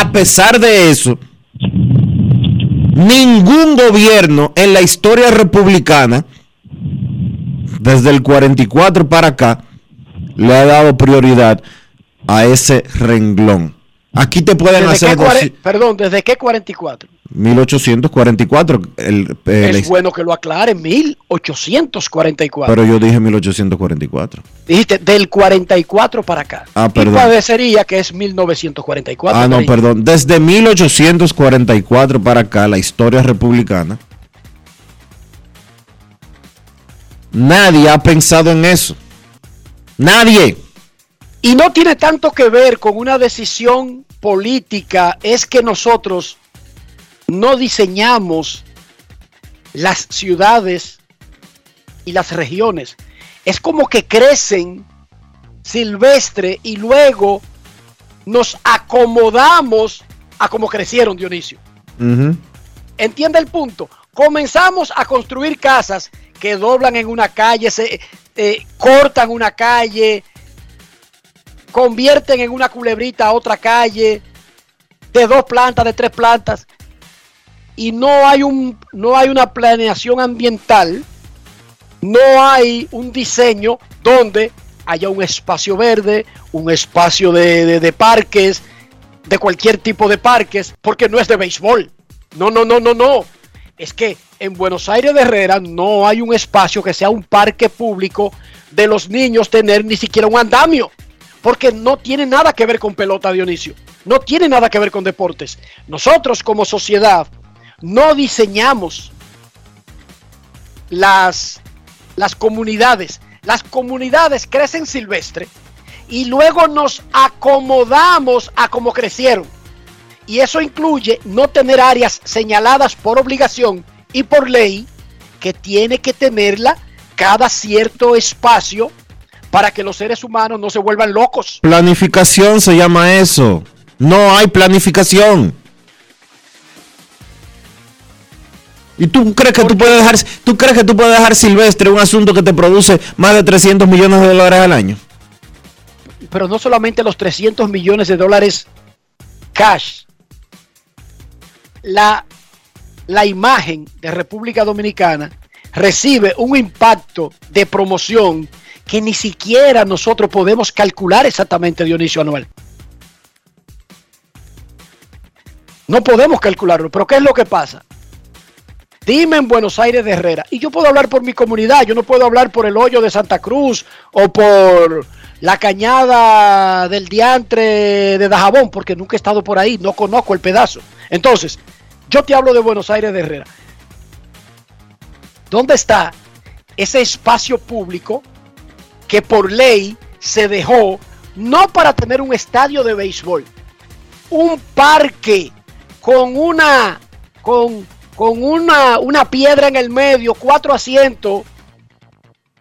A pesar de eso, ningún gobierno en la historia republicana, desde el 44 para acá, le ha dado prioridad a ese renglón. Aquí te pueden ¿Desde hacer qué cuare- perdón, ¿desde qué 44? 1844, el, el- es bueno que lo aclare, 1844. pero yo dije 1844. Dijiste del 44 para acá. Ah, y perdón. parecería que es 1944. Ah, no, cariño. perdón. Desde 1844 para acá, la historia republicana, nadie ha pensado en eso. Nadie. Y no tiene tanto que ver con una decisión política, es que nosotros no diseñamos las ciudades y las regiones. Es como que crecen silvestre y luego nos acomodamos a como crecieron, Dionisio. ¿Entiende el punto? Comenzamos a construir casas que doblan en una calle, se eh, cortan una calle, convierten en una culebrita a otra calle, de dos plantas, de tres plantas, y no hay un, no hay una planeación ambiental, no hay un diseño donde haya un espacio verde, un espacio de, de- de parques de cualquier tipo de parques porque no es de béisbol. No, no, no, no, no. Es que en Buenos Aires de Herrera no hay un espacio que sea un parque público de los niños tener ni siquiera un andamio. Porque no tiene nada que ver con pelota, Dionisio. No tiene nada que ver con deportes. Nosotros como sociedad no diseñamos las, las comunidades. Las comunidades crecen silvestre y luego nos acomodamos a como crecieron. Y eso incluye no tener áreas señaladas por obligación y por ley que tiene que tenerla cada cierto espacio para que los seres humanos no se vuelvan locos. Planificación se llama eso. No hay planificación. ¿Y tú crees que tú puedes dejar, tú crees que tú puedes dejar silvestre un asunto que te produce más de 300 millones de dólares al año? Pero no solamente los 300 millones de dólares cash. La, la imagen de República Dominicana recibe un impacto de promoción que ni siquiera nosotros podemos calcular exactamente, Dionisio Anual. No podemos calcularlo, pero ¿qué es lo que pasa? Dime en Buenos Aires de Herrera, y yo puedo hablar por mi comunidad, yo no puedo hablar por el hoyo de Santa Cruz o por la cañada del diantre de Dajabón, porque nunca he estado por ahí, no conozco el pedazo. Entonces, yo te hablo de Buenos Aires de Herrera. ¿Dónde está ese espacio público que por ley se dejó no para tener un estadio de béisbol, un parque con una con, con una, una piedra en el medio, cuatro asientos,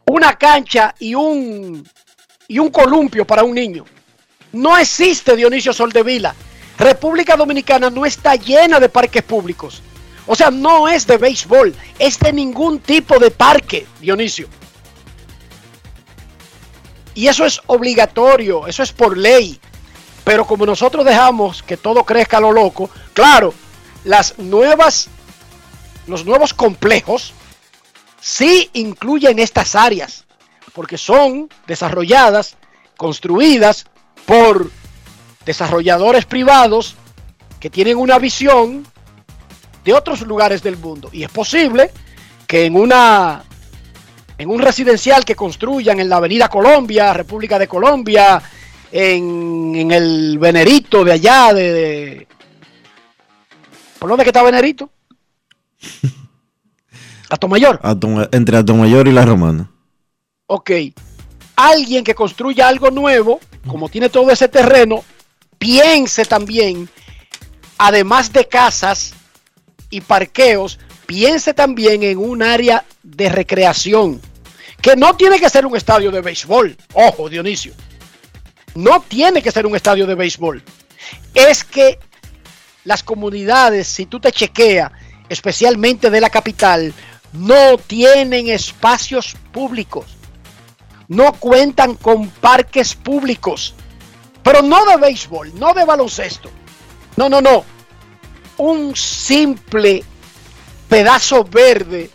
una cancha y un y un columpio para un niño. No existe Dionisio Soldevila. República Dominicana no está llena de parques públicos. O sea, no es de béisbol, es de ningún tipo de parque, Dionisio. Y eso es obligatorio, eso es por ley. Pero como nosotros dejamos que todo crezca a lo loco, claro, las nuevas, los nuevos complejos sí incluyen estas áreas, porque son desarrolladas, construidas por desarrolladores privados que tienen una visión de otros lugares del mundo. Y es posible que en una en un residencial que construyan en la Avenida Colombia, República de Colombia, en, en el Venerito de allá, de, de ¿Por dónde que está Venerito? Atomayor. Atom- entre Atomayor y la Romana. Ok. Alguien que construya algo nuevo, como tiene todo ese terreno, piense también, además de casas y parqueos, piense también en un área de recreación, que no tiene que ser un estadio de béisbol. Ojo, Dionisio. No tiene que ser un estadio de béisbol. Es que las comunidades, si tú te chequeas, especialmente de la capital, no tienen espacios públicos. No cuentan con parques públicos. Pero no de béisbol, no de baloncesto. No, no, no. Un simple pedazo verde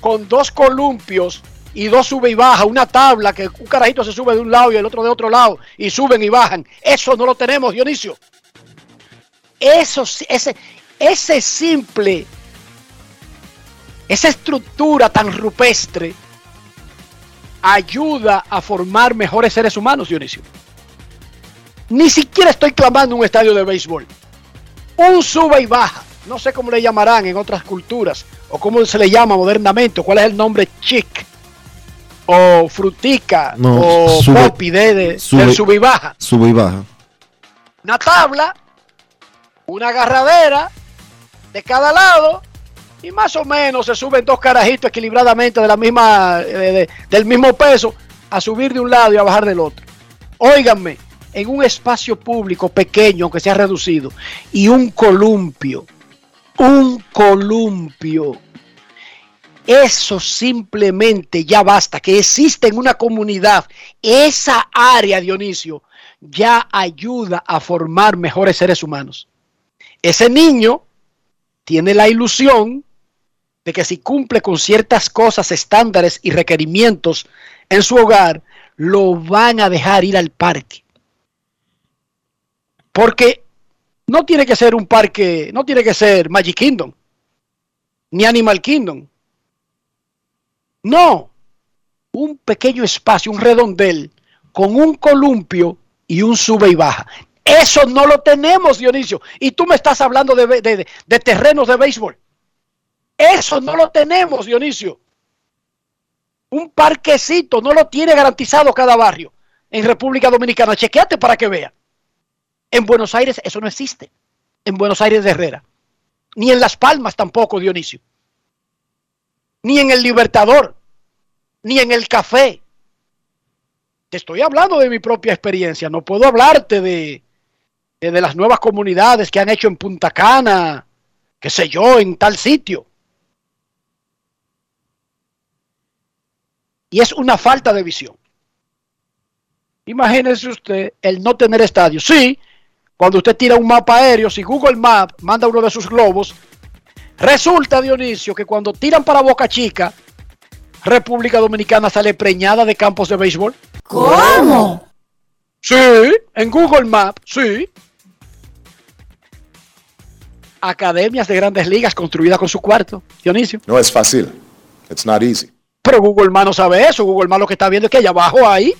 con dos columpios y dos sube y baja, una tabla que un carajito se sube de un lado y el otro de otro lado y suben y bajan. Eso no lo tenemos, Dionisio. Eso, ese, ese simple, esa estructura tan rupestre ayuda a formar mejores seres humanos, Dionisio. Ni siquiera estoy clamando un estadio de béisbol. Un sube y baja. No sé cómo le llamarán en otras culturas o cómo se le llama modernamente, o cuál es el nombre chic o frutica No, o sube- popi de, de- sube- del sube y baja. Sube y baja. Una tabla, una agarradera de cada lado y más o menos se suben dos carajitos equilibradamente de la misma, de- de- del mismo peso a subir de un lado y a bajar del otro. Óiganme, en un espacio público pequeño, aunque sea reducido, y un columpio, un columpio, eso simplemente ya basta, que existe en una comunidad, esa área, Dionisio, ya ayuda a formar mejores seres humanos. Ese niño tiene la ilusión de que si cumple con ciertas cosas, estándares y requerimientos en su hogar, lo van a dejar ir al parque. Porque No tiene que ser un parque, no tiene que ser Magic Kingdom, ni Animal Kingdom. No, un pequeño espacio, un redondel, con un columpio y un sube y baja. Eso no lo tenemos, Dionisio. Y tú me estás hablando de, de- de terrenos de béisbol. Eso no lo tenemos, Dionisio. Un parquecito no lo tiene garantizado cada barrio en República Dominicana. Chequeate para que vea. En Buenos Aires eso no existe. En Buenos Aires de Herrera. Ni en Las Palmas tampoco, Dionisio. Ni en el Libertador. Ni en el Café. Te estoy hablando de mi propia experiencia. No puedo hablarte de, de, las nuevas comunidades que han hecho en Punta Cana, qué sé yo, en tal sitio. Y es una falta de visión. Imagínese usted el no tener estadio. Sí, cuando usted tira un mapa aéreo, si Google Maps manda uno de sus globos, resulta, Dionisio, que cuando tiran para Boca Chica, República Dominicana sale preñada de campos de béisbol. ¿Cómo? Sí, en Google Maps, sí. Academias de grandes ligas construidas con su cuarto, Dionisio. No es fácil. It's not easy. Pero Google Maps no sabe eso. Google Maps lo que está viendo es que allá abajo hay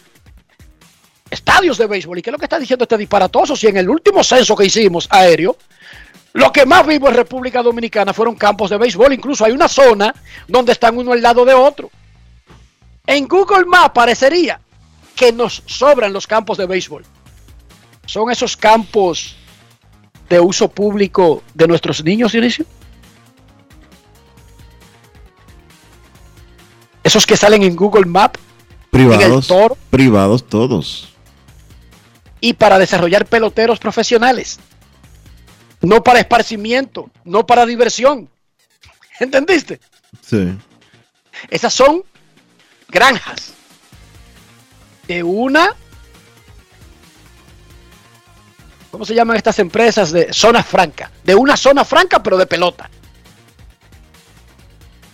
estadios de béisbol. ¿Y qué es lo que está diciendo este disparatoso? Si en el último censo que hicimos aéreo, lo que más vivo en República Dominicana fueron campos de béisbol. Incluso hay una zona donde están uno al lado de otro. En Google Maps parecería que nos sobran los campos de béisbol. Son esos campos de uso público de nuestros niños, Dionisio. Esos que salen en Google Maps Privados, En el toro. privados todos. Y para desarrollar peloteros profesionales. No para esparcimiento, no para diversión. ¿Entendiste? Sí. Esas son granjas de una... ¿Cómo se llaman estas empresas? De zona franca. De una zona franca, pero de pelota.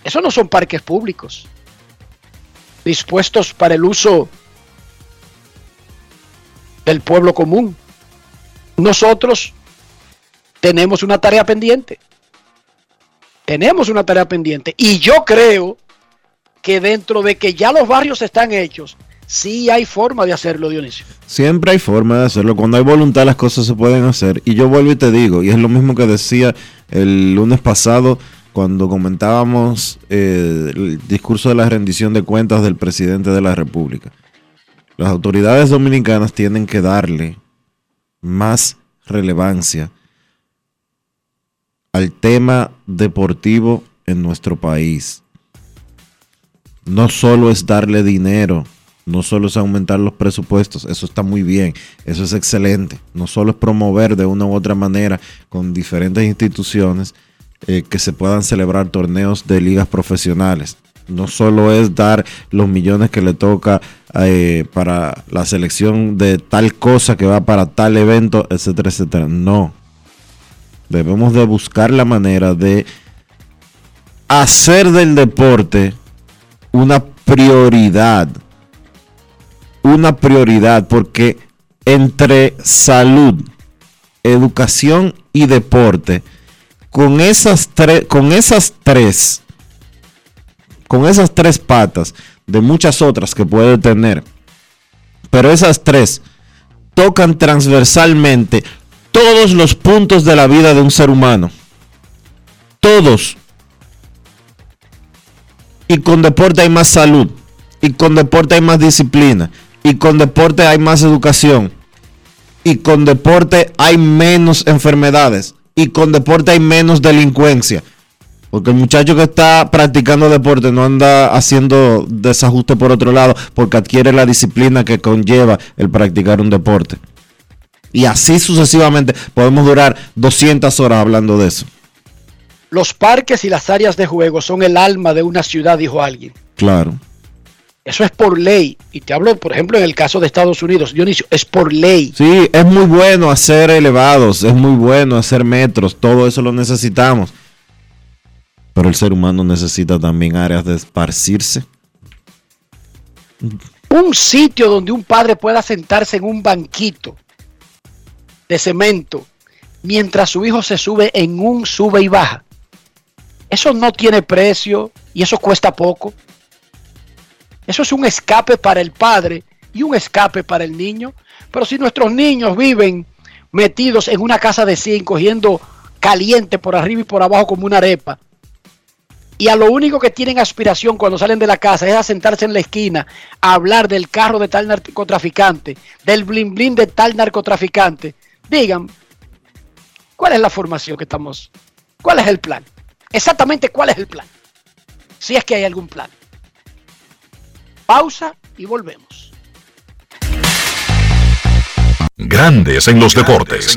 Eso no son parques públicos. Dispuestos para el uso del pueblo común. Nosotros tenemos una tarea pendiente. Tenemos una tarea pendiente. Y yo creo que dentro de que ya los barrios están hechos, sí hay forma de hacerlo, Dionisio. Siempre hay forma de hacerlo. Cuando hay voluntad las cosas se pueden hacer. Y yo vuelvo y te digo, y es lo mismo que decía el lunes pasado cuando comentábamos eh, el discurso de la rendición de cuentas del presidente de la República. Las autoridades dominicanas tienen que darle más relevancia al tema deportivo en nuestro país. No solo es darle dinero, no solo es aumentar los presupuestos, eso está muy bien, eso es excelente. No solo es promover de una u otra manera con diferentes instituciones eh, que se puedan celebrar torneos de ligas profesionales. No solo es dar los millones que le toca eh, para la selección de tal cosa que va para tal evento, etcétera, etcétera. No. Debemos de buscar la manera de hacer del deporte una prioridad. Una prioridad porque entre salud, educación y deporte, con esas con esas tres, con esas tres patas, de muchas otras que puede tener, pero esas tres tocan transversalmente todos los puntos de la vida de un ser humano. Todos. Y con deporte hay más salud. Y con deporte hay más disciplina. Y con deporte hay más educación. Y con deporte hay menos enfermedades. Y con deporte hay menos delincuencia. Porque el muchacho que está practicando deporte no anda haciendo desajuste por otro lado porque adquiere la disciplina que conlleva el practicar un deporte. Y así sucesivamente podemos durar 200 horas hablando de eso. Los parques y las áreas de juego son el alma de una ciudad, dijo alguien. Claro. Eso es por ley. Y te hablo, por ejemplo, en el caso de Estados Unidos. Dionisio, es por ley. Sí, es muy bueno hacer elevados, es muy bueno hacer metros, todo eso lo necesitamos. Pero el ser humano necesita también áreas de esparcirse. Un sitio donde un padre pueda sentarse en un banquito de cemento mientras su hijo se sube en un sube y baja. Eso no tiene precio y eso cuesta poco. Eso es un escape para el padre y un escape para el niño. Pero si nuestros niños viven metidos en una casa de cinco, cogiendo caliente por arriba y por abajo como una arepa, y a lo único que tienen aspiración cuando salen de la casa es a sentarse en la esquina a hablar del carro de tal narcotraficante, del blin blin de tal narcotraficante, digan, ¿cuál es la formación que estamos? ¿Cuál es el plan? Exactamente cuál es el plan. Si es que hay algún plan. Pausa y volvemos. Grandes en los deportes.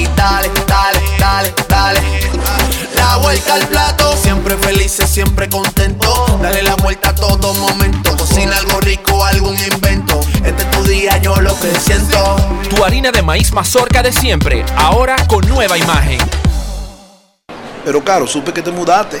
y dale, dale, dale, dale. La vuelta al plato, siempre felices, siempre contento. Dale la vuelta a todo momento. Cocina algo rico, algún invento. Este es tu día, yo lo que siento. Tu harina de maíz mazorca de siempre, ahora con nueva imagen. Pero Caro, supe que te mudaste.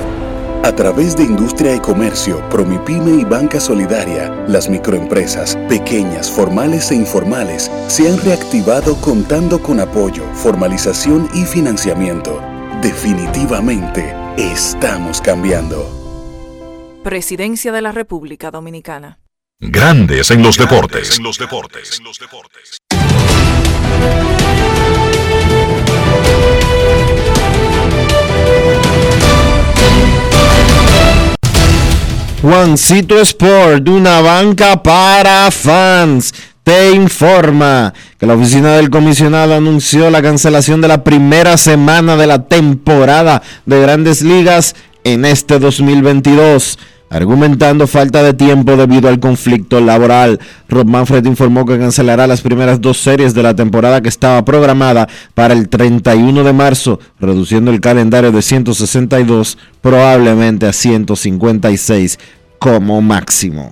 A través de Industria y Comercio, Promipyme y Banca Solidaria, las microempresas, pequeñas, formales e informales, se han reactivado contando con apoyo, formalización y financiamiento. Definitivamente, estamos cambiando. Presidencia de la República Dominicana. Grandes en los deportes. Juancito Sport, una banca para fans, te informa que la oficina del comisionado anunció la cancelación de la primera semana de la temporada de grandes ligas en este 2022 argumentando falta de tiempo debido al conflicto laboral. Rob Manfred informó que cancelará las primeras dos series de la temporada que estaba programada para el 31 de marzo, reduciendo el calendario de 162 probablemente a 156 como máximo.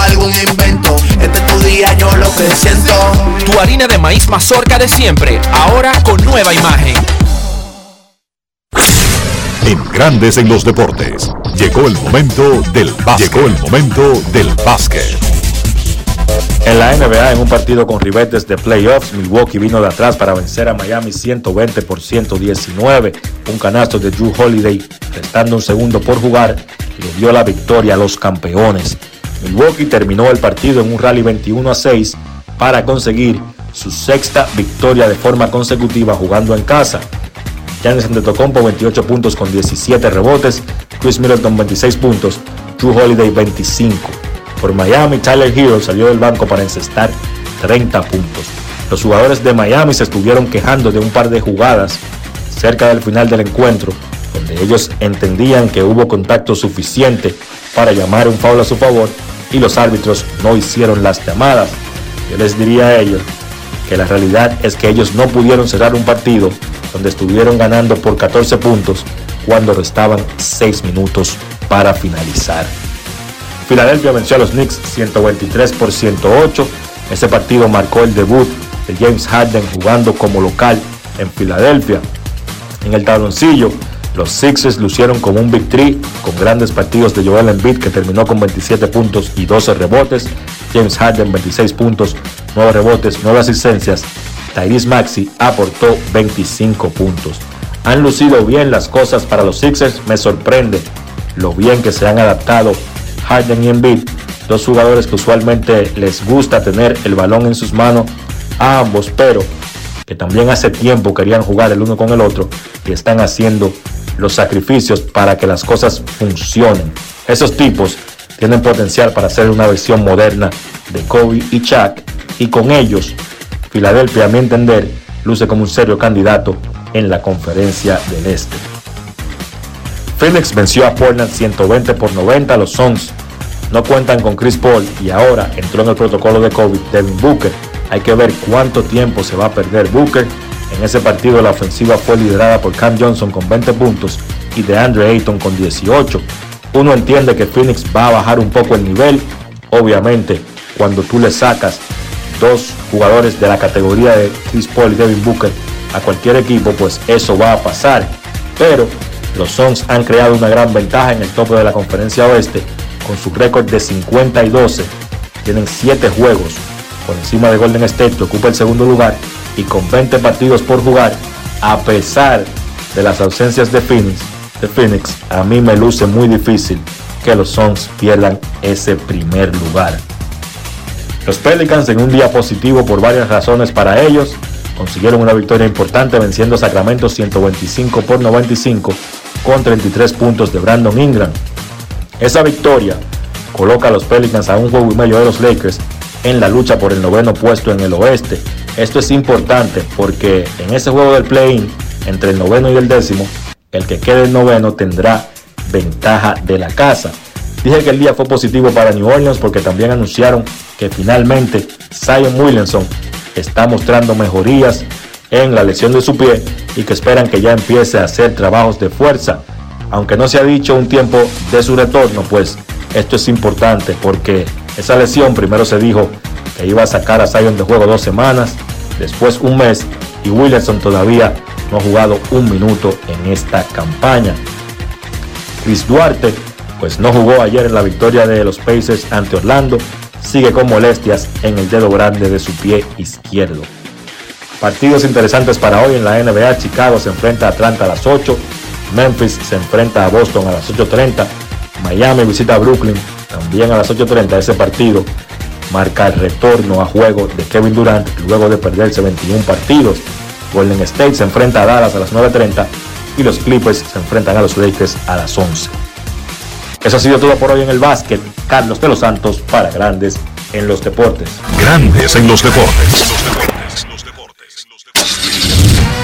algún invento. Este es tu día, yo lo que siento. Tu harina de maíz mazorca de siempre, ahora con nueva imagen. En Grandes en los deportes, llegó el momento del básquet. Llegó el momento del básquet. En la NBA, en un partido con ribetes de playoffs, Milwaukee vino de atrás para vencer a Miami 120 por 119. Un canasto de Drew Holiday, restando un segundo por jugar, le dio la victoria a los campeones. Milwaukee terminó el partido en un rally 21 a 6 para conseguir su sexta victoria de forma consecutiva jugando en casa. Giannis Antetokounmpo 28 puntos con 17 rebotes, Chris Middleton 26 puntos, Drew Holiday 25. Por Miami, Tyler Hero salió del banco para encestar 30 puntos. Los jugadores de Miami se estuvieron quejando de un par de jugadas cerca del final del encuentro, donde ellos entendían que hubo contacto suficiente para llamar un foul a su favor y los árbitros no hicieron las llamadas. Yo les diría a ellos que la realidad es que ellos no pudieron cerrar un partido donde estuvieron ganando por 14 puntos cuando restaban 6 minutos para finalizar. Filadelfia venció a los Knicks 123 por 108. Ese partido marcó el debut de James Harden jugando como local en Filadelfia. En el tabloncillo, los Sixers lucieron como un victory con grandes partidos de Joel Embiid que terminó con 27 puntos y 12 rebotes, James Harden 26 puntos, 9 rebotes, 9 asistencias, Tyrese Maxi aportó 25 puntos. Han lucido bien las cosas para los Sixers, me sorprende lo bien que se han adaptado Harden y Embiid, dos jugadores que usualmente les gusta tener el balón en sus manos a ambos, pero que también hace tiempo querían jugar el uno con el otro y están haciendo los sacrificios para que las cosas funcionen. Esos tipos tienen potencial para ser una versión moderna de Kobe y Chuck y con ellos Filadelfia a mi entender luce como un serio candidato en la conferencia del Este. Phoenix venció a Portland 120 por 90. Los Suns no cuentan con Chris Paul y ahora entró en el protocolo de COVID Devin Booker. Hay que ver cuánto tiempo se va a perder Booker. En ese partido la ofensiva fue liderada por Cam Johnson con 20 puntos y de Andre Ayton con 18. Uno entiende que Phoenix va a bajar un poco el nivel. Obviamente, cuando tú le sacas dos jugadores de la categoría de Chris Paul y Devin Booker a cualquier equipo, pues eso va a pasar. Pero los Suns han creado una gran ventaja en el tope de la conferencia oeste con su récord de 50 y 12. Tienen 7 juegos encima de Golden State ocupa el segundo lugar y con 20 partidos por jugar a pesar de las ausencias de Phoenix, de Phoenix a mí me luce muy difícil que los Suns pierdan ese primer lugar. Los Pelicans en un día positivo por varias razones para ellos consiguieron una victoria importante venciendo a Sacramento 125 por 95 con 33 puntos de Brandon Ingram. Esa victoria coloca a los Pelicans a un juego y medio de los Lakers en la lucha por el noveno puesto en el oeste. Esto es importante porque en ese juego del play-in entre el noveno y el décimo, el que quede el noveno tendrá ventaja de la casa. Dije que el día fue positivo para New Orleans porque también anunciaron que finalmente Zion Williamson está mostrando mejorías en la lesión de su pie y que esperan que ya empiece a hacer trabajos de fuerza. Aunque no se ha dicho un tiempo de su retorno, pues esto es importante porque esa lesión primero se dijo que iba a sacar a Zion de juego dos semanas, después un mes y Williamson todavía no ha jugado un minuto en esta campaña. Chris Duarte pues no jugó ayer en la victoria de los Pacers ante Orlando, sigue con molestias en el dedo grande de su pie izquierdo. Partidos interesantes para hoy en la NBA. Chicago se enfrenta a Atlanta a las 8. Memphis se enfrenta a Boston a las 8.30. Miami visita a Brooklyn también a las 8.30. Ese partido marca el retorno a juego de Kevin Durant luego de perderse 21 partidos. Golden State se enfrenta a Dallas a las 9.30 y los Clippers se enfrentan a los Lakers a las 11. Eso ha sido todo por hoy en el básquet. Carlos de los Santos para Grandes en los Deportes. Grandes en los deportes.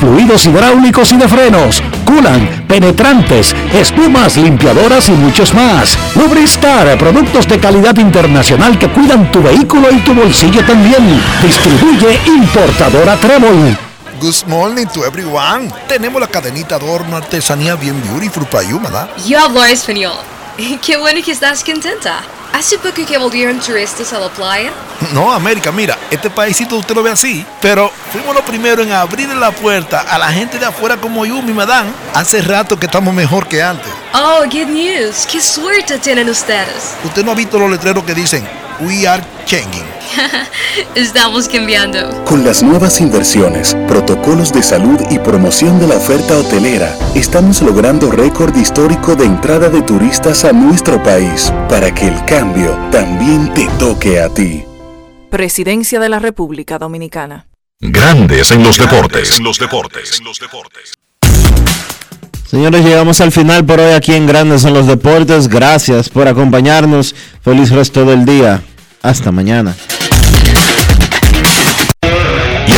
fluidos hidráulicos y de frenos, culan, penetrantes, espumas, limpiadoras y muchos más. Lubristar, productos de calidad internacional que cuidan tu vehículo y tu bolsillo también. Distribuye importadora Trébol. Good morning to everyone. Tenemos la cadenita adorno artesanía bien beautiful para you, ¿verdad? Yo hablo español. Qué bueno que estás contenta. Hace poco que volvieron turistas a la playa. No, América, mira, este paísito usted lo ve así, pero fuimos los primeros en abrir la puerta a la gente de afuera como yo, mi madame. Hace rato que estamos mejor que antes. Oh, good news. Qué suerte tienen ustedes. Usted no ha visto los letreros que dicen We are changing. Estamos cambiando. Con las nuevas inversiones, protocolos de salud y promoción de la oferta hotelera, estamos logrando récord histórico de entrada de turistas a nuestro país para que el cambio también te toque a ti. Presidencia de la República Dominicana. Grandes en los deportes. En los deportes. Señores, llegamos al final por hoy aquí en Grandes en los Deportes. Gracias por acompañarnos. Feliz resto del día. Hasta mañana.